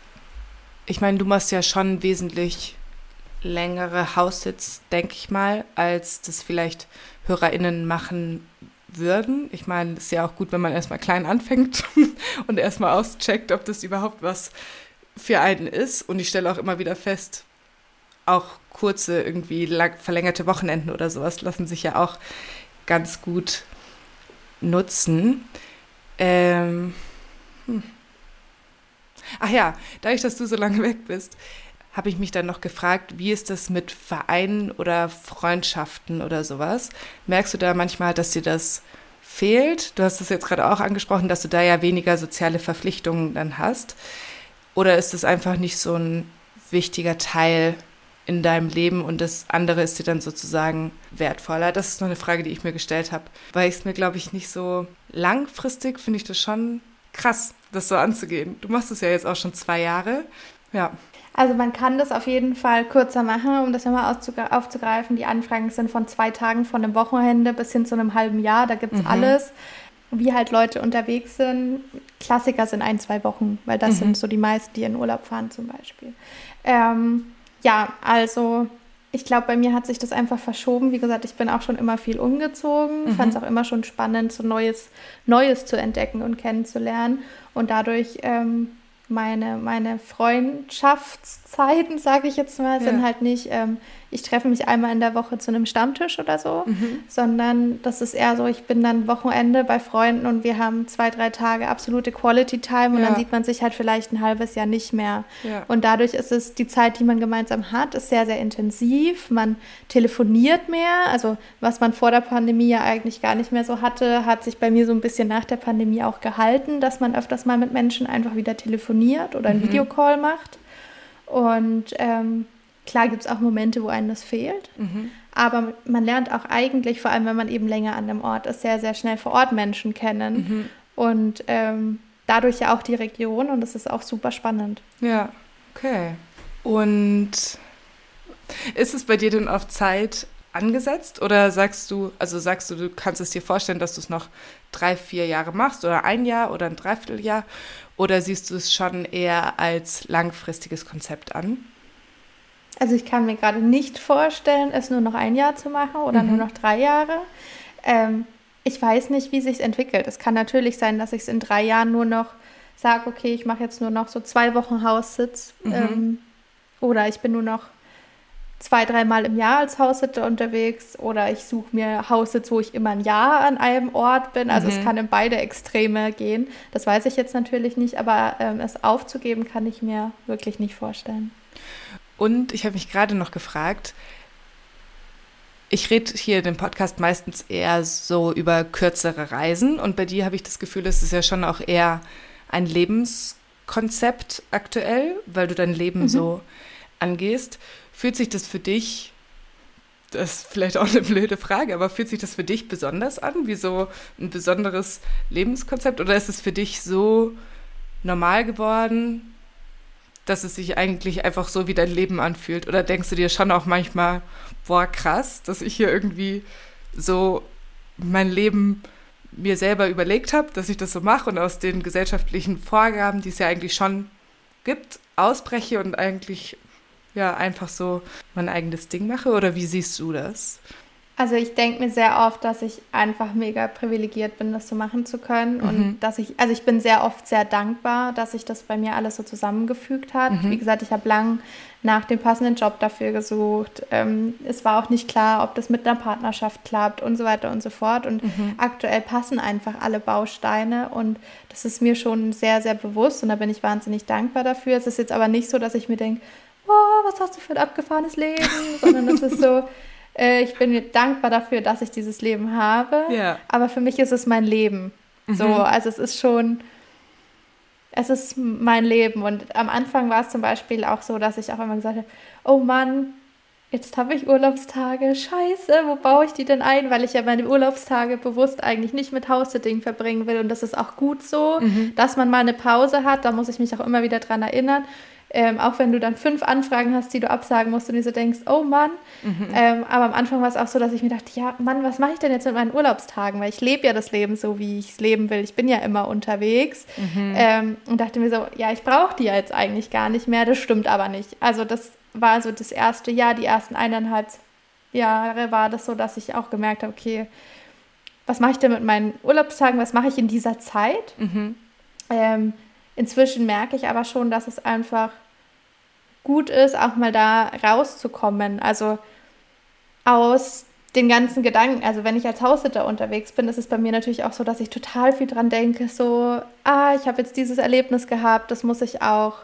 ich meine, du machst ja schon wesentlich längere Haussits, denke ich mal, als das vielleicht HörerInnen machen würden. Ich meine, es ist ja auch gut, wenn man erstmal klein anfängt und erstmal auscheckt, ob das überhaupt was für einen ist. Und ich stelle auch immer wieder fest, auch kurze, irgendwie lang, verlängerte Wochenenden oder sowas lassen sich ja auch ganz gut nutzen. Ähm, hm. Ach ja, dadurch, dass du so lange weg bist, habe ich mich dann noch gefragt, wie ist das mit Vereinen oder Freundschaften oder sowas? Merkst du da manchmal, dass dir das fehlt? Du hast es jetzt gerade auch angesprochen, dass du da ja weniger soziale Verpflichtungen dann hast. Oder ist es einfach nicht so ein wichtiger Teil in deinem Leben und das andere ist dir dann sozusagen wertvoller? Das ist noch eine Frage, die ich mir gestellt habe, weil ich es mir, glaube ich, nicht so langfristig finde ich das schon krass, das so anzugehen. Du machst es ja jetzt auch schon zwei Jahre. Ja. Also man kann das auf jeden Fall kürzer machen, um das nochmal aufzugreifen. Die Anfragen sind von zwei Tagen von einem Wochenende bis hin zu einem halben Jahr. Da gibt es Mhm. alles. Wie halt Leute unterwegs sind. Klassiker sind ein, zwei Wochen, weil das Mhm. sind so die meisten, die in Urlaub fahren zum Beispiel. Ähm, ja, also ich glaube, bei mir hat sich das einfach verschoben. Wie gesagt, ich bin auch schon immer viel umgezogen, Mhm. fand es auch immer schon spannend, so Neues, Neues zu entdecken und kennenzulernen. Und dadurch ähm, meine, meine Freundschaftszeiten, sage ich jetzt mal, sind Ja. halt nicht, ähm, ich treffe mich einmal in der Woche zu einem Stammtisch oder so, Mhm. sondern das ist eher so, ich bin dann Wochenende bei Freunden und wir haben zwei, drei Tage absolute Quality Time und Ja. dann sieht man sich halt vielleicht ein halbes Jahr nicht mehr. Ja. Und dadurch ist es, die Zeit, die man gemeinsam hat, ist sehr, sehr intensiv. Man telefoniert mehr. Also was man vor der Pandemie ja eigentlich gar nicht mehr so hatte, hat sich bei mir so ein bisschen nach der Pandemie auch gehalten, dass man öfters mal mit Menschen einfach wieder telefoniert oder einen Mhm. Videocall macht. Und ähm, klar gibt es auch Momente, wo einem das fehlt. Mhm. Aber man lernt auch eigentlich, vor allem wenn man eben länger an dem Ort ist, sehr, sehr schnell vor Ort Menschen kennen. Mhm. Und ähm, dadurch ja auch die Region und das ist auch super spannend. Ja, okay. Und ist es bei dir denn auf Zeit angesetzt oder sagst du, also sagst du, du kannst es dir vorstellen, dass du es noch drei, vier Jahre machst oder ein Jahr oder ein Dreivierteljahr oder siehst du es schon eher als langfristiges Konzept an? Also ich kann mir gerade nicht vorstellen, es nur noch ein Jahr zu machen oder Mhm. nur noch drei Jahre. Ähm, ich weiß nicht, wie sich entwickelt. Es kann natürlich sein, dass ich es in drei Jahren nur noch sage, okay, ich mache jetzt nur noch so zwei Wochen Haussitz Mhm. ähm, oder ich bin nur noch zwei, dreimal im Jahr als Haussitter unterwegs oder ich suche mir Haussitz, wo ich immer ein Jahr an einem Ort bin. Also es Mhm. kann in beide Extreme gehen. Das weiß ich jetzt natürlich nicht, aber ähm, es aufzugeben kann ich mir wirklich nicht vorstellen. Und ich habe mich gerade noch gefragt, ich rede hier in dem Podcast meistens eher so über kürzere Reisen und bei dir habe ich das Gefühl, es ist ja schon auch eher ein Lebenskonzept aktuell, weil du dein Leben Mhm. so angehst. Fühlt sich das für dich, das ist vielleicht auch eine blöde Frage, aber fühlt sich das für dich besonders an, wie so ein besonderes Lebenskonzept oder ist es für dich so normal geworden, dass es sich eigentlich einfach so wie dein Leben anfühlt? Oder denkst du dir schon auch manchmal, boah, krass, dass ich hier irgendwie so mein Leben mir selber überlegt habe, dass ich das so mache und aus den gesellschaftlichen Vorgaben, die es ja eigentlich schon gibt, ausbreche und eigentlich ja einfach so mein eigenes Ding mache? Oder wie siehst du das? Also ich denke mir sehr oft, dass ich einfach mega privilegiert bin, das so machen zu können. Mhm. Und dass ich, also ich bin sehr oft sehr dankbar, dass sich das bei mir alles so zusammengefügt hat. Mhm. Wie gesagt, ich habe lang nach dem passenden Job dafür gesucht. Ähm, es war auch nicht klar, ob das mit einer Partnerschaft klappt und so weiter und so fort. Und mhm. aktuell passen einfach alle Bausteine und das ist mir schon sehr, sehr bewusst und da bin ich wahnsinnig dankbar dafür. Es ist jetzt aber nicht so, dass ich mir denke, oh, was hast du für ein abgefahrenes Leben, sondern es ist so, äh, ich bin mir dankbar dafür, dass ich dieses Leben habe. Ja. Aber für mich ist es mein Leben. Mhm. So, also es ist schon es ist mein Leben. Und am Anfang war es zum Beispiel auch so, dass ich auch immer gesagt habe, oh Mann, jetzt habe ich Urlaubstage, scheiße, wo baue ich die denn ein? Weil ich ja meine Urlaubstage bewusst eigentlich nicht mit House-Sitting verbringen will. Und das ist auch gut so, mhm. dass man mal eine Pause hat. Da muss ich mich auch immer wieder dran erinnern. Ähm, auch wenn du dann fünf Anfragen hast, die du absagen musst und dir so denkst, oh Mann. Mhm. Ähm, aber am Anfang war es auch so, dass ich mir dachte, ja, Mann, was mache ich denn jetzt mit meinen Urlaubstagen? Weil ich lebe ja das Leben so, wie ich es leben will. Ich bin ja immer unterwegs. Mhm. Ähm, und dachte mir so, ja, ich brauche die ja jetzt eigentlich gar nicht mehr. Das stimmt aber nicht. Also das war so das erste Jahr, die ersten eineinhalb Jahre war das so, dass ich auch gemerkt habe, okay, was mache ich denn mit meinen Urlaubstagen? Was mache ich in dieser Zeit? Mhm. Inzwischen merke ich aber schon, dass es einfach gut ist, auch mal da rauszukommen. Also aus den ganzen Gedanken, also wenn ich als Haussitter unterwegs bin, ist es bei mir natürlich auch so, dass ich total viel dran denke, so, ah, ich habe jetzt dieses Erlebnis gehabt, das muss ich auch,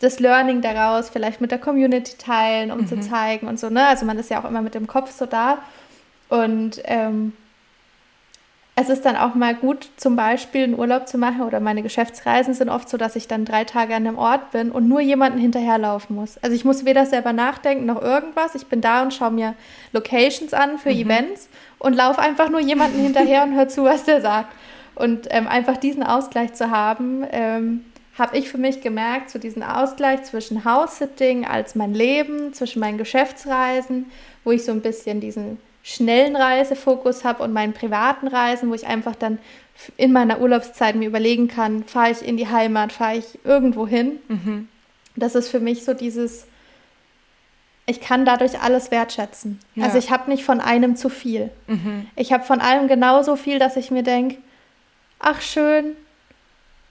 das Learning daraus vielleicht mit der Community teilen, um mhm. zu zeigen und so, ne? Also man ist ja auch immer mit dem Kopf so da. Und ähm, es ist dann auch mal gut, zum Beispiel einen Urlaub zu machen oder meine Geschäftsreisen sind oft so, dass ich dann drei Tage an einem Ort bin und nur jemanden hinterherlaufen muss. Also ich muss weder selber nachdenken noch irgendwas. Ich bin da und schaue mir Locations an für mhm. Events und laufe einfach nur jemanden hinterher und höre zu, was der sagt. Und ähm, einfach diesen Ausgleich zu haben, ähm, habe ich für mich gemerkt, so diesen Ausgleich zwischen House-Sitting als mein Leben, zwischen meinen Geschäftsreisen, wo ich so ein bisschen diesen schnellen Reisefokus habe und meinen privaten Reisen, wo ich einfach dann in meiner Urlaubszeit mir überlegen kann, fahre ich in die Heimat, fahre ich irgendwo hin. Mhm. Das ist für mich so dieses, ich kann dadurch alles wertschätzen. Ja. Also ich habe nicht von einem zu viel. Mhm. Ich habe von allem genauso viel, dass ich mir denke, ach schön,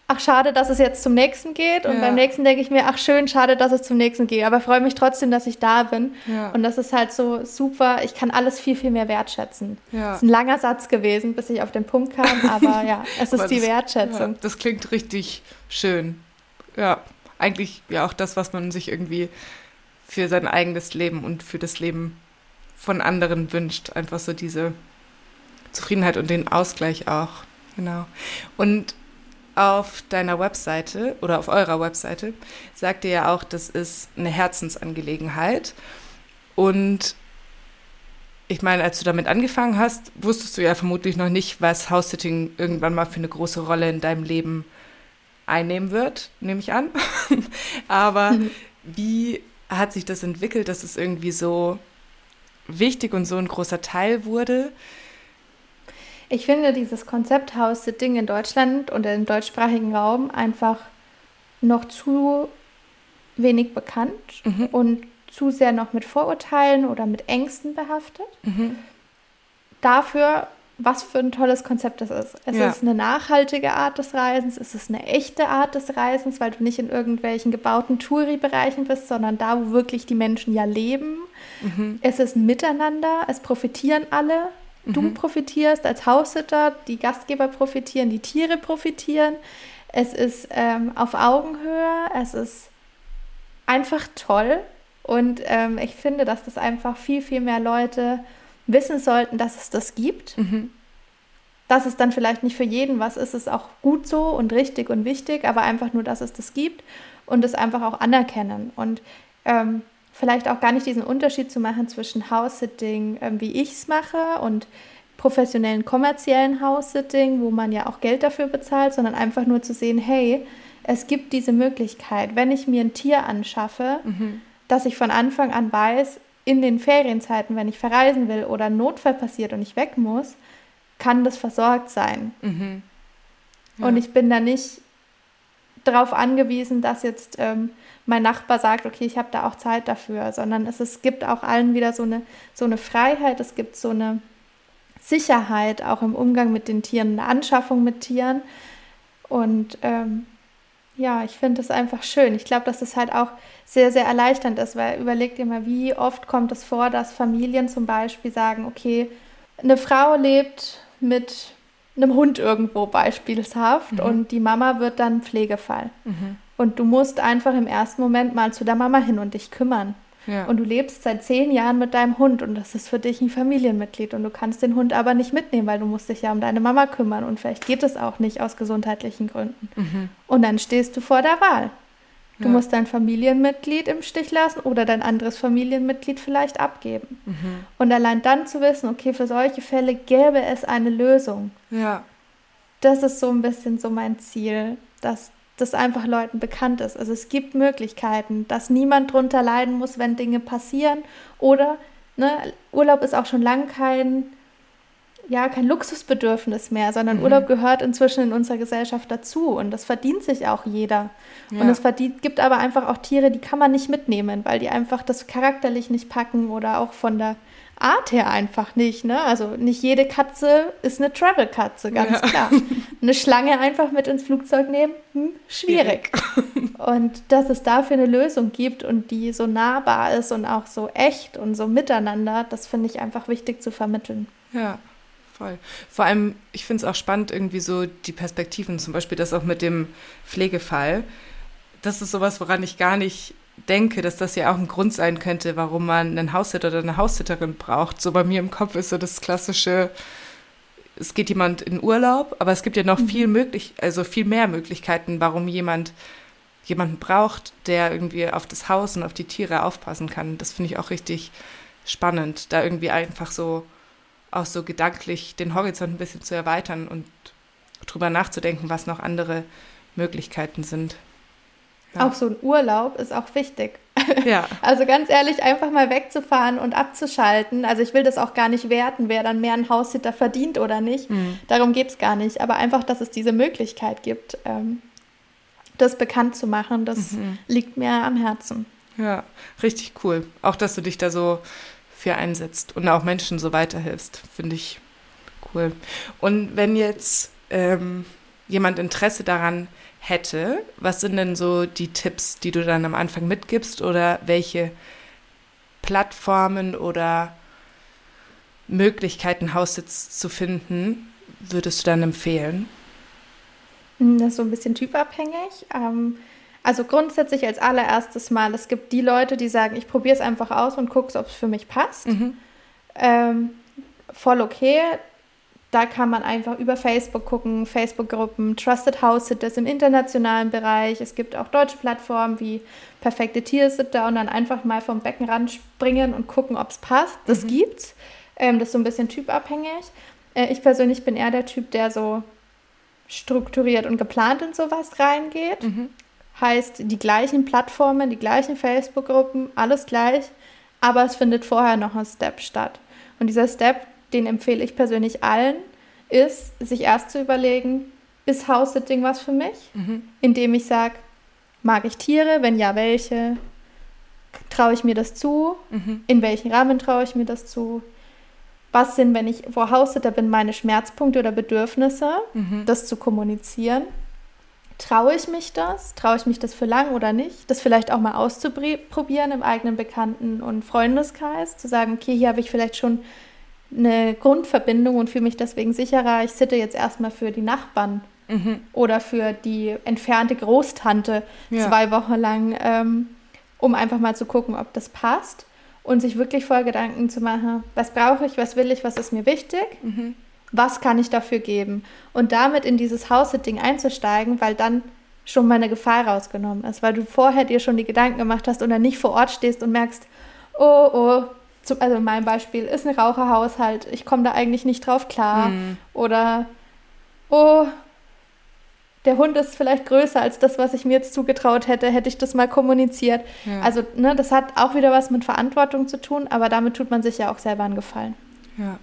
ach schade, dass es jetzt zum nächsten geht. Und ja. beim nächsten denke ich mir, ach schön, schade, dass es zum nächsten geht. Aber freue mich trotzdem, dass ich da bin. Ja. Und das ist halt so super. Ich kann alles viel, viel mehr wertschätzen. Ja. Das ist ein langer Satz gewesen, bis ich auf den Punkt kam. Aber ja, es ist die Wertschätzung. das klingt richtig schön. Ja, eigentlich ja auch das, was man sich irgendwie für sein eigenes Leben und für das Leben von anderen wünscht. Einfach so diese Zufriedenheit und den Ausgleich auch. Genau. Und auf deiner Webseite oder auf eurer Webseite sagt ihr ja auch, das ist eine Herzensangelegenheit. Und ich meine, als du damit angefangen hast, wusstest du ja vermutlich noch nicht, was House-Sitting irgendwann mal für eine große Rolle in deinem Leben einnehmen wird, nehme ich an. Aber mhm. wie hat sich das entwickelt, dass es irgendwie so wichtig und so ein großer Teil wurde? Ich finde dieses Konzept House-Sitting in Deutschland und im deutschsprachigen Raum einfach noch zu wenig bekannt mhm. und zu sehr noch mit Vorurteilen oder mit Ängsten behaftet. Mhm. Dafür, was für ein tolles Konzept das ist. Es ja. ist eine nachhaltige Art des Reisens, es ist eine echte Art des Reisens, weil du nicht in irgendwelchen gebauten Touri-Bereichen bist, sondern da, wo wirklich die Menschen ja leben. Mhm. Es ist ein Miteinander, es profitieren alle Du mhm. profitierst als Haussitter, die Gastgeber profitieren, die Tiere profitieren. Es ist ähm, auf Augenhöhe, es ist einfach toll. Und ähm, ich finde, dass das einfach viel, viel mehr Leute wissen sollten, dass es das gibt. Mhm. Dass es dann vielleicht nicht für jeden was ist, ist auch gut so und richtig und wichtig, aber einfach nur, dass es das gibt und es einfach auch anerkennen. Und ähm, vielleicht auch gar nicht diesen Unterschied zu machen zwischen House-Sitting, ähm, wie ich es mache, und professionellen kommerziellen House-Sitting, wo man ja auch Geld dafür bezahlt, sondern einfach nur zu sehen, hey, es gibt diese Möglichkeit, wenn ich mir ein Tier anschaffe, mhm. dass ich von Anfang an weiß, in den Ferienzeiten, wenn ich verreisen will oder ein Notfall passiert und ich weg muss, kann das versorgt sein. Mhm. Ja. Und ich bin da nicht darauf angewiesen, dass jetzt ähm, mein Nachbar sagt, okay, ich habe da auch Zeit dafür, sondern es, es gibt auch allen wieder so eine, so eine Freiheit, es gibt so eine Sicherheit auch im Umgang mit den Tieren, eine Anschaffung mit Tieren. Und ähm, ja, ich finde es einfach schön. Ich glaube, dass es halt auch sehr, sehr erleichternd ist, weil überlegt ihr mal, wie oft kommt es vor, dass Familien zum Beispiel sagen, okay, eine Frau lebt mit einem Hund irgendwo beispielshaft mhm. und die Mama wird dann Pflegefall. Mhm. Und du musst einfach im ersten Moment mal zu der Mama hin und dich kümmern. Ja. Und du lebst seit zehn Jahren mit deinem Hund und das ist für dich ein Familienmitglied und du kannst den Hund aber nicht mitnehmen, weil du musst dich ja um deine Mama kümmern und vielleicht geht es auch nicht aus gesundheitlichen Gründen. Mhm. Und dann stehst du vor der Wahl. Du ja. musst dein Familienmitglied im Stich lassen oder dein anderes Familienmitglied vielleicht abgeben. Mhm. Und allein dann zu wissen, okay, für solche Fälle gäbe es eine Lösung. Ja. Das ist so ein bisschen so mein Ziel, dass das einfach Leuten bekannt ist. Also es gibt Möglichkeiten, dass niemand drunter leiden muss, wenn Dinge passieren. Oder ne, Urlaub ist auch schon lange kein, ja, kein Luxusbedürfnis mehr, sondern mhm. Urlaub gehört inzwischen in unserer Gesellschaft dazu und das verdient sich auch jeder. Ja. Und es verdient, gibt aber einfach auch Tiere, die kann man nicht mitnehmen, weil die einfach das charakterlich nicht packen oder auch von der Art her einfach nicht. Ne? Also nicht jede Katze ist eine Travel-Katze, ganz ja. klar. Eine Schlange einfach mit ins Flugzeug nehmen, hm, schwierig. und dass es dafür eine Lösung gibt und die so nahbar ist und auch so echt und so miteinander, das finde ich einfach wichtig zu vermitteln. Ja. Voll. Vor allem, ich finde es auch spannend, irgendwie so die Perspektiven, zum Beispiel das auch mit dem Pflegefall. Das ist sowas, woran ich gar nicht denke, dass das ja auch ein Grund sein könnte, warum man einen Haussitter oder eine Haussitterin braucht. So bei mir im Kopf ist so das klassische, es geht jemand in Urlaub, aber es gibt ja noch mhm. viel möglich, also viel mehr Möglichkeiten, warum jemand jemanden braucht, der irgendwie auf das Haus und auf die Tiere aufpassen kann. Das finde ich auch richtig spannend, da irgendwie einfach so auch so gedanklich den Horizont ein bisschen zu erweitern und drüber nachzudenken, was noch andere Möglichkeiten sind. Ja. Auch so ein Urlaub ist auch wichtig. Ja. Also ganz ehrlich, einfach mal wegzufahren und abzuschalten. Also ich will das auch gar nicht werten, wer dann mehr einen Haussitter verdient oder nicht. Mhm. Darum geht es gar nicht. Aber einfach, dass es diese Möglichkeit gibt, ähm, das bekannt zu machen, das mhm. liegt mir am Herzen. Ja, richtig cool. Auch, dass du dich da so für einsetzt und auch Menschen so weiterhilfst, finde ich cool. Und wenn jetzt ähm, jemand Interesse daran hätte, was sind denn so die Tipps, die du dann am Anfang mitgibst oder welche Plattformen oder Möglichkeiten, Haussitz zu finden, würdest du dann empfehlen? Hm, das ist so ein bisschen typabhängig. Ähm, also grundsätzlich als allererstes Mal, es gibt die Leute, die sagen, ich probiere es einfach aus und gucke, ob es für mich passt. Mhm. Ähm, voll okay. Da kann man einfach über Facebook gucken, Facebook-Gruppen, Trusted House Sitters im internationalen Bereich. Es gibt auch deutsche Plattformen wie Perfekte Tiersitter und dann einfach mal vom Beckenrand springen und gucken, ob es passt. Das mhm. gibt's. Ähm, das ist so ein bisschen typabhängig. Äh, ich persönlich bin eher der Typ, der so strukturiert und geplant in sowas reingeht. Mhm. Heißt, die gleichen Plattformen, die gleichen Facebook-Gruppen, alles gleich, aber es findet vorher noch ein Step statt. Und dieser Step den empfehle ich persönlich allen, ist, sich erst zu überlegen, ist House-Sitting was für mich? Mhm. Indem ich sage, mag ich Tiere? Wenn ja, welche? Traue ich mir das zu? Mhm. In welchem Rahmen traue ich mir das zu? Was sind, wenn ich vor House-Sitter bin, meine Schmerzpunkte oder Bedürfnisse? Mhm. Das zu kommunizieren. Traue ich mich das? Traue ich mich das für lang oder nicht? Das vielleicht auch mal auszuprobieren im eigenen Bekannten- und Freundeskreis, zu sagen, okay, hier habe ich vielleicht schon eine Grundverbindung und fühle mich deswegen sicherer. Ich sitte jetzt erstmal für die Nachbarn mhm. oder für die entfernte Großtante ja. zwei Wochen lang, ähm, um einfach mal zu gucken, ob das passt und sich wirklich voll Gedanken zu machen, was brauche ich, was will ich, was ist mir wichtig, mhm. was kann ich dafür geben und damit in dieses House-Sitting einzusteigen, weil dann schon mal eine Gefahr rausgenommen ist, weil du vorher dir schon die Gedanken gemacht hast und dann nicht vor Ort stehst und merkst, oh, oh, zum, also mein Beispiel ist ein Raucherhaushalt, ich komme da eigentlich nicht drauf klar. Mhm. Oder, oh, der Hund ist vielleicht größer als das, was ich mir jetzt zugetraut hätte, hätte ich das mal kommuniziert. Ja. Also, ne, das hat auch wieder was mit Verantwortung zu tun, aber damit tut man sich ja auch selber einen Gefallen. Ja.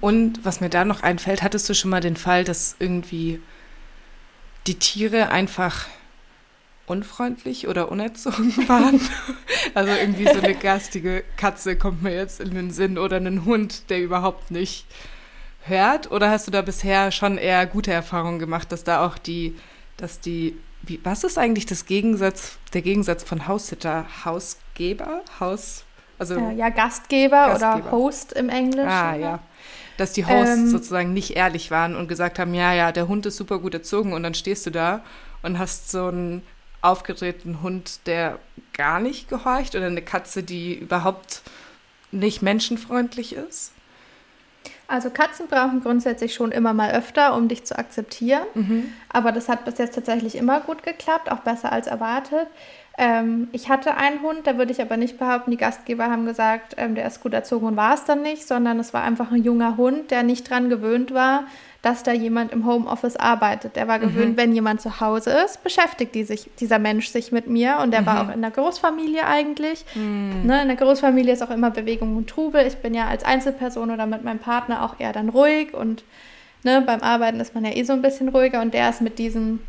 Und was mir da noch einfällt, hattest du schon mal den Fall, dass irgendwie die Tiere einfach unfreundlich oder unerzogen waren. also irgendwie so eine garstige Katze kommt mir jetzt in den Sinn oder einen Hund, der überhaupt nicht hört. Oder hast du da bisher schon eher gute Erfahrungen gemacht, dass da auch die, dass die, wie, was ist eigentlich das Gegensatz, der Gegensatz von Haussitter, Hausgeber, Haus, also äh, ja Gastgeber, Gastgeber, oder Host im Englischen. Ah ja dass die Hosts ähm, sozusagen nicht ehrlich waren und gesagt haben, ja, ja, der Hund ist super gut erzogen und dann stehst du da und hast so einen aufgedrehten Hund, der gar nicht gehorcht oder eine Katze, die überhaupt nicht menschenfreundlich ist? Also Katzen brauchen grundsätzlich schon immer mal öfter, um dich zu akzeptieren. Mhm. Aber das hat bis jetzt tatsächlich immer gut geklappt, auch besser als erwartet. Ähm, ich hatte einen Hund, da würde ich aber nicht behaupten, die Gastgeber haben gesagt, ähm, der ist gut erzogen und war es dann nicht, sondern es war einfach ein junger Hund, der nicht dran gewöhnt war, dass da jemand im Homeoffice arbeitet. Der war gewöhnt, mhm. wenn jemand zu Hause ist, beschäftigt die sich, dieser Mensch sich mit mir und der mhm. war auch in der Großfamilie eigentlich. Mhm. Ne, in der Großfamilie ist auch immer Bewegung und Trubel. Ich bin ja als Einzelperson oder mit meinem Partner auch eher dann ruhig und ne, beim Arbeiten ist man ja eh so ein bisschen ruhiger und der ist mit diesem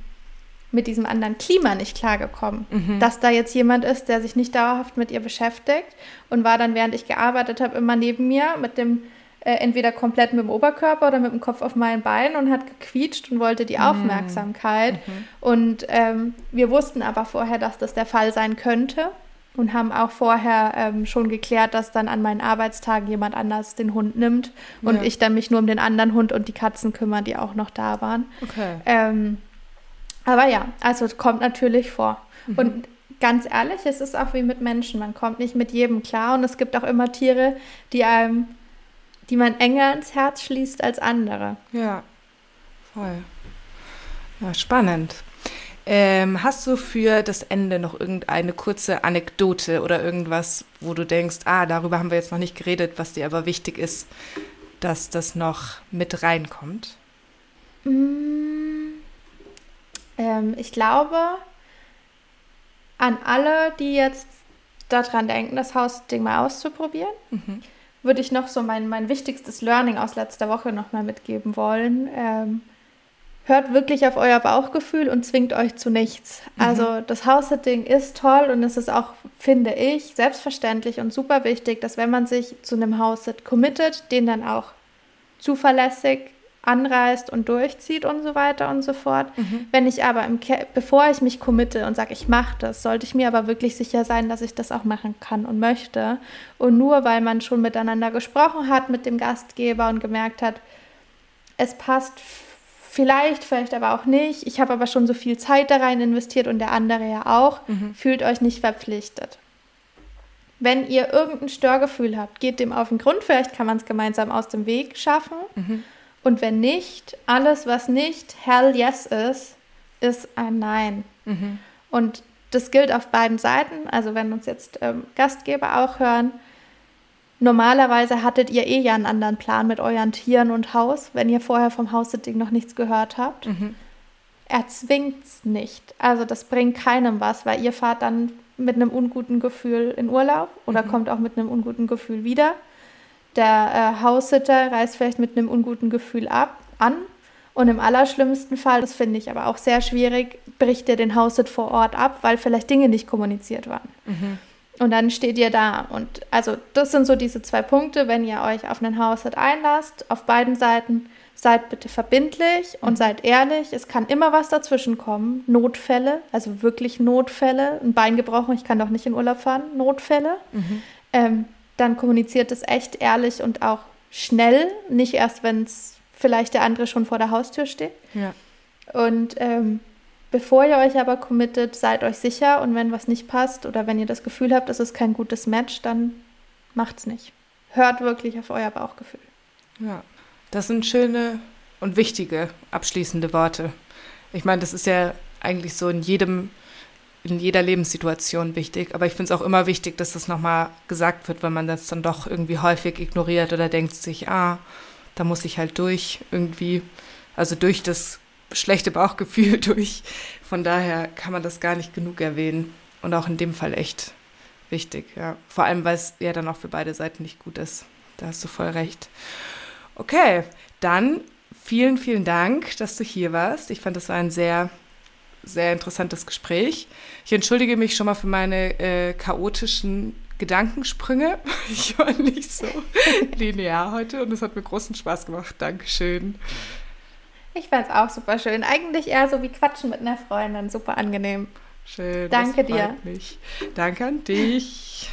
mit diesem anderen Klima nicht klargekommen. Mhm. Dass da jetzt jemand ist, der sich nicht dauerhaft mit ihr beschäftigt und war dann, während ich gearbeitet habe, immer neben mir mit dem äh, entweder komplett mit dem Oberkörper oder mit dem Kopf auf meinen Beinen und hat gequietscht und wollte die mhm. Aufmerksamkeit. Mhm. Und ähm, wir wussten aber vorher, dass das der Fall sein könnte und haben auch vorher ähm, schon geklärt, dass dann an meinen Arbeitstagen jemand anders den Hund nimmt und ja. ich dann mich nur um den anderen Hund und die Katzen kümmere, die auch noch da waren. Okay. Ähm, aber ja, also es kommt natürlich vor. Mhm. Und ganz ehrlich, es ist auch wie mit Menschen. Man kommt nicht mit jedem klar und es gibt auch immer Tiere, die einem, die man enger ins Herz schließt als andere. Ja, voll. Ja, spannend. Ähm, hast du für das Ende noch irgendeine kurze Anekdote oder irgendwas, wo du denkst, ah, darüber haben wir jetzt noch nicht geredet, was dir aber wichtig ist, dass das noch mit reinkommt? Mm. Ähm, ich glaube, an alle, die jetzt daran denken, das Hausding mal auszuprobieren, mhm. Würde ich noch so mein, mein wichtigstes Learning aus letzter Woche nochmal mitgeben wollen. Ähm, hört wirklich auf euer Bauchgefühl und zwingt euch zu nichts. Mhm. Also das House-Sitting ist toll und es ist auch, finde ich, selbstverständlich und super wichtig, dass wenn man sich zu einem House-Sit committet, den dann auch zuverlässig anreist und durchzieht und so weiter und so fort. Mhm. Wenn ich aber, im bevor ich mich committe und sage, ich mache das, sollte ich mir aber wirklich sicher sein, dass ich das auch machen kann und möchte. Und nur weil man schon miteinander gesprochen hat mit dem Gastgeber und gemerkt hat, es passt vielleicht, vielleicht aber auch nicht, ich habe aber schon so viel Zeit da rein investiert und der andere ja auch, mhm. fühlt euch nicht verpflichtet. Wenn ihr irgendein Störgefühl habt, geht dem auf den Grund, vielleicht kann man es gemeinsam aus dem Weg schaffen. Mhm und wenn nicht, alles, was nicht Hell Yes ist, ist ein Nein. Mhm. Und das gilt auf beiden Seiten. Also wenn uns jetzt ähm, Gastgeber auch hören, normalerweise hattet ihr eh ja einen anderen Plan mit euren Tieren und Haus, wenn ihr vorher vom House-Sitting noch nichts gehört habt. Mhm. zwingt es nicht. Also das bringt keinem was, weil ihr fahrt dann mit einem unguten Gefühl in Urlaub oder mhm. kommt auch mit einem unguten Gefühl wieder. Der äh, Haussitter reist vielleicht mit einem unguten Gefühl ab, an. Und im allerschlimmsten Fall, das finde ich aber auch sehr schwierig, bricht ihr den Haussit vor Ort ab, weil vielleicht Dinge nicht kommuniziert waren. Mhm. Und dann steht ihr da. Und also das sind so diese zwei Punkte, wenn ihr euch auf einen Haushalt einlasst, auf beiden Seiten, seid bitte verbindlich und mhm. seid ehrlich. Es kann immer was dazwischen kommen. Notfälle, also wirklich Notfälle. Ein Bein gebrochen, ich kann doch nicht in Urlaub fahren. Notfälle. Mhm. Ähm, dann kommuniziert es echt ehrlich und auch schnell, nicht erst, wenn es vielleicht der andere schon vor der Haustür steht. Ja. Und ähm, bevor ihr euch aber committet, seid euch sicher und wenn was nicht passt oder wenn ihr das Gefühl habt, es ist kein gutes Match, dann macht's nicht. Hört wirklich auf euer Bauchgefühl. Ja, das sind schöne und wichtige abschließende Worte. Ich meine, das ist ja eigentlich so in jedem in jeder Lebenssituation wichtig. Aber ich finde es auch immer wichtig, dass das nochmal gesagt wird, weil man das dann doch irgendwie häufig ignoriert oder denkt sich, ah, da muss ich halt durch irgendwie, also durch das schlechte Bauchgefühl durch. Von daher kann man das gar nicht genug erwähnen. Und auch in dem Fall echt wichtig, ja. Vor allem, weil es ja dann auch für beide Seiten nicht gut ist. Da hast du voll recht. Okay, dann vielen, vielen Dank, dass du hier warst. Ich fand, das war ein sehr sehr interessantes Gespräch. Ich entschuldige mich schon mal für meine äh, chaotischen Gedankensprünge. Ich war nicht so linear heute und es hat mir großen Spaß gemacht. Dankeschön. Ich fand es auch super schön. Eigentlich eher so wie Quatschen mit einer Freundin. Super angenehm. Schön. Danke dir. Mich. Danke an dich.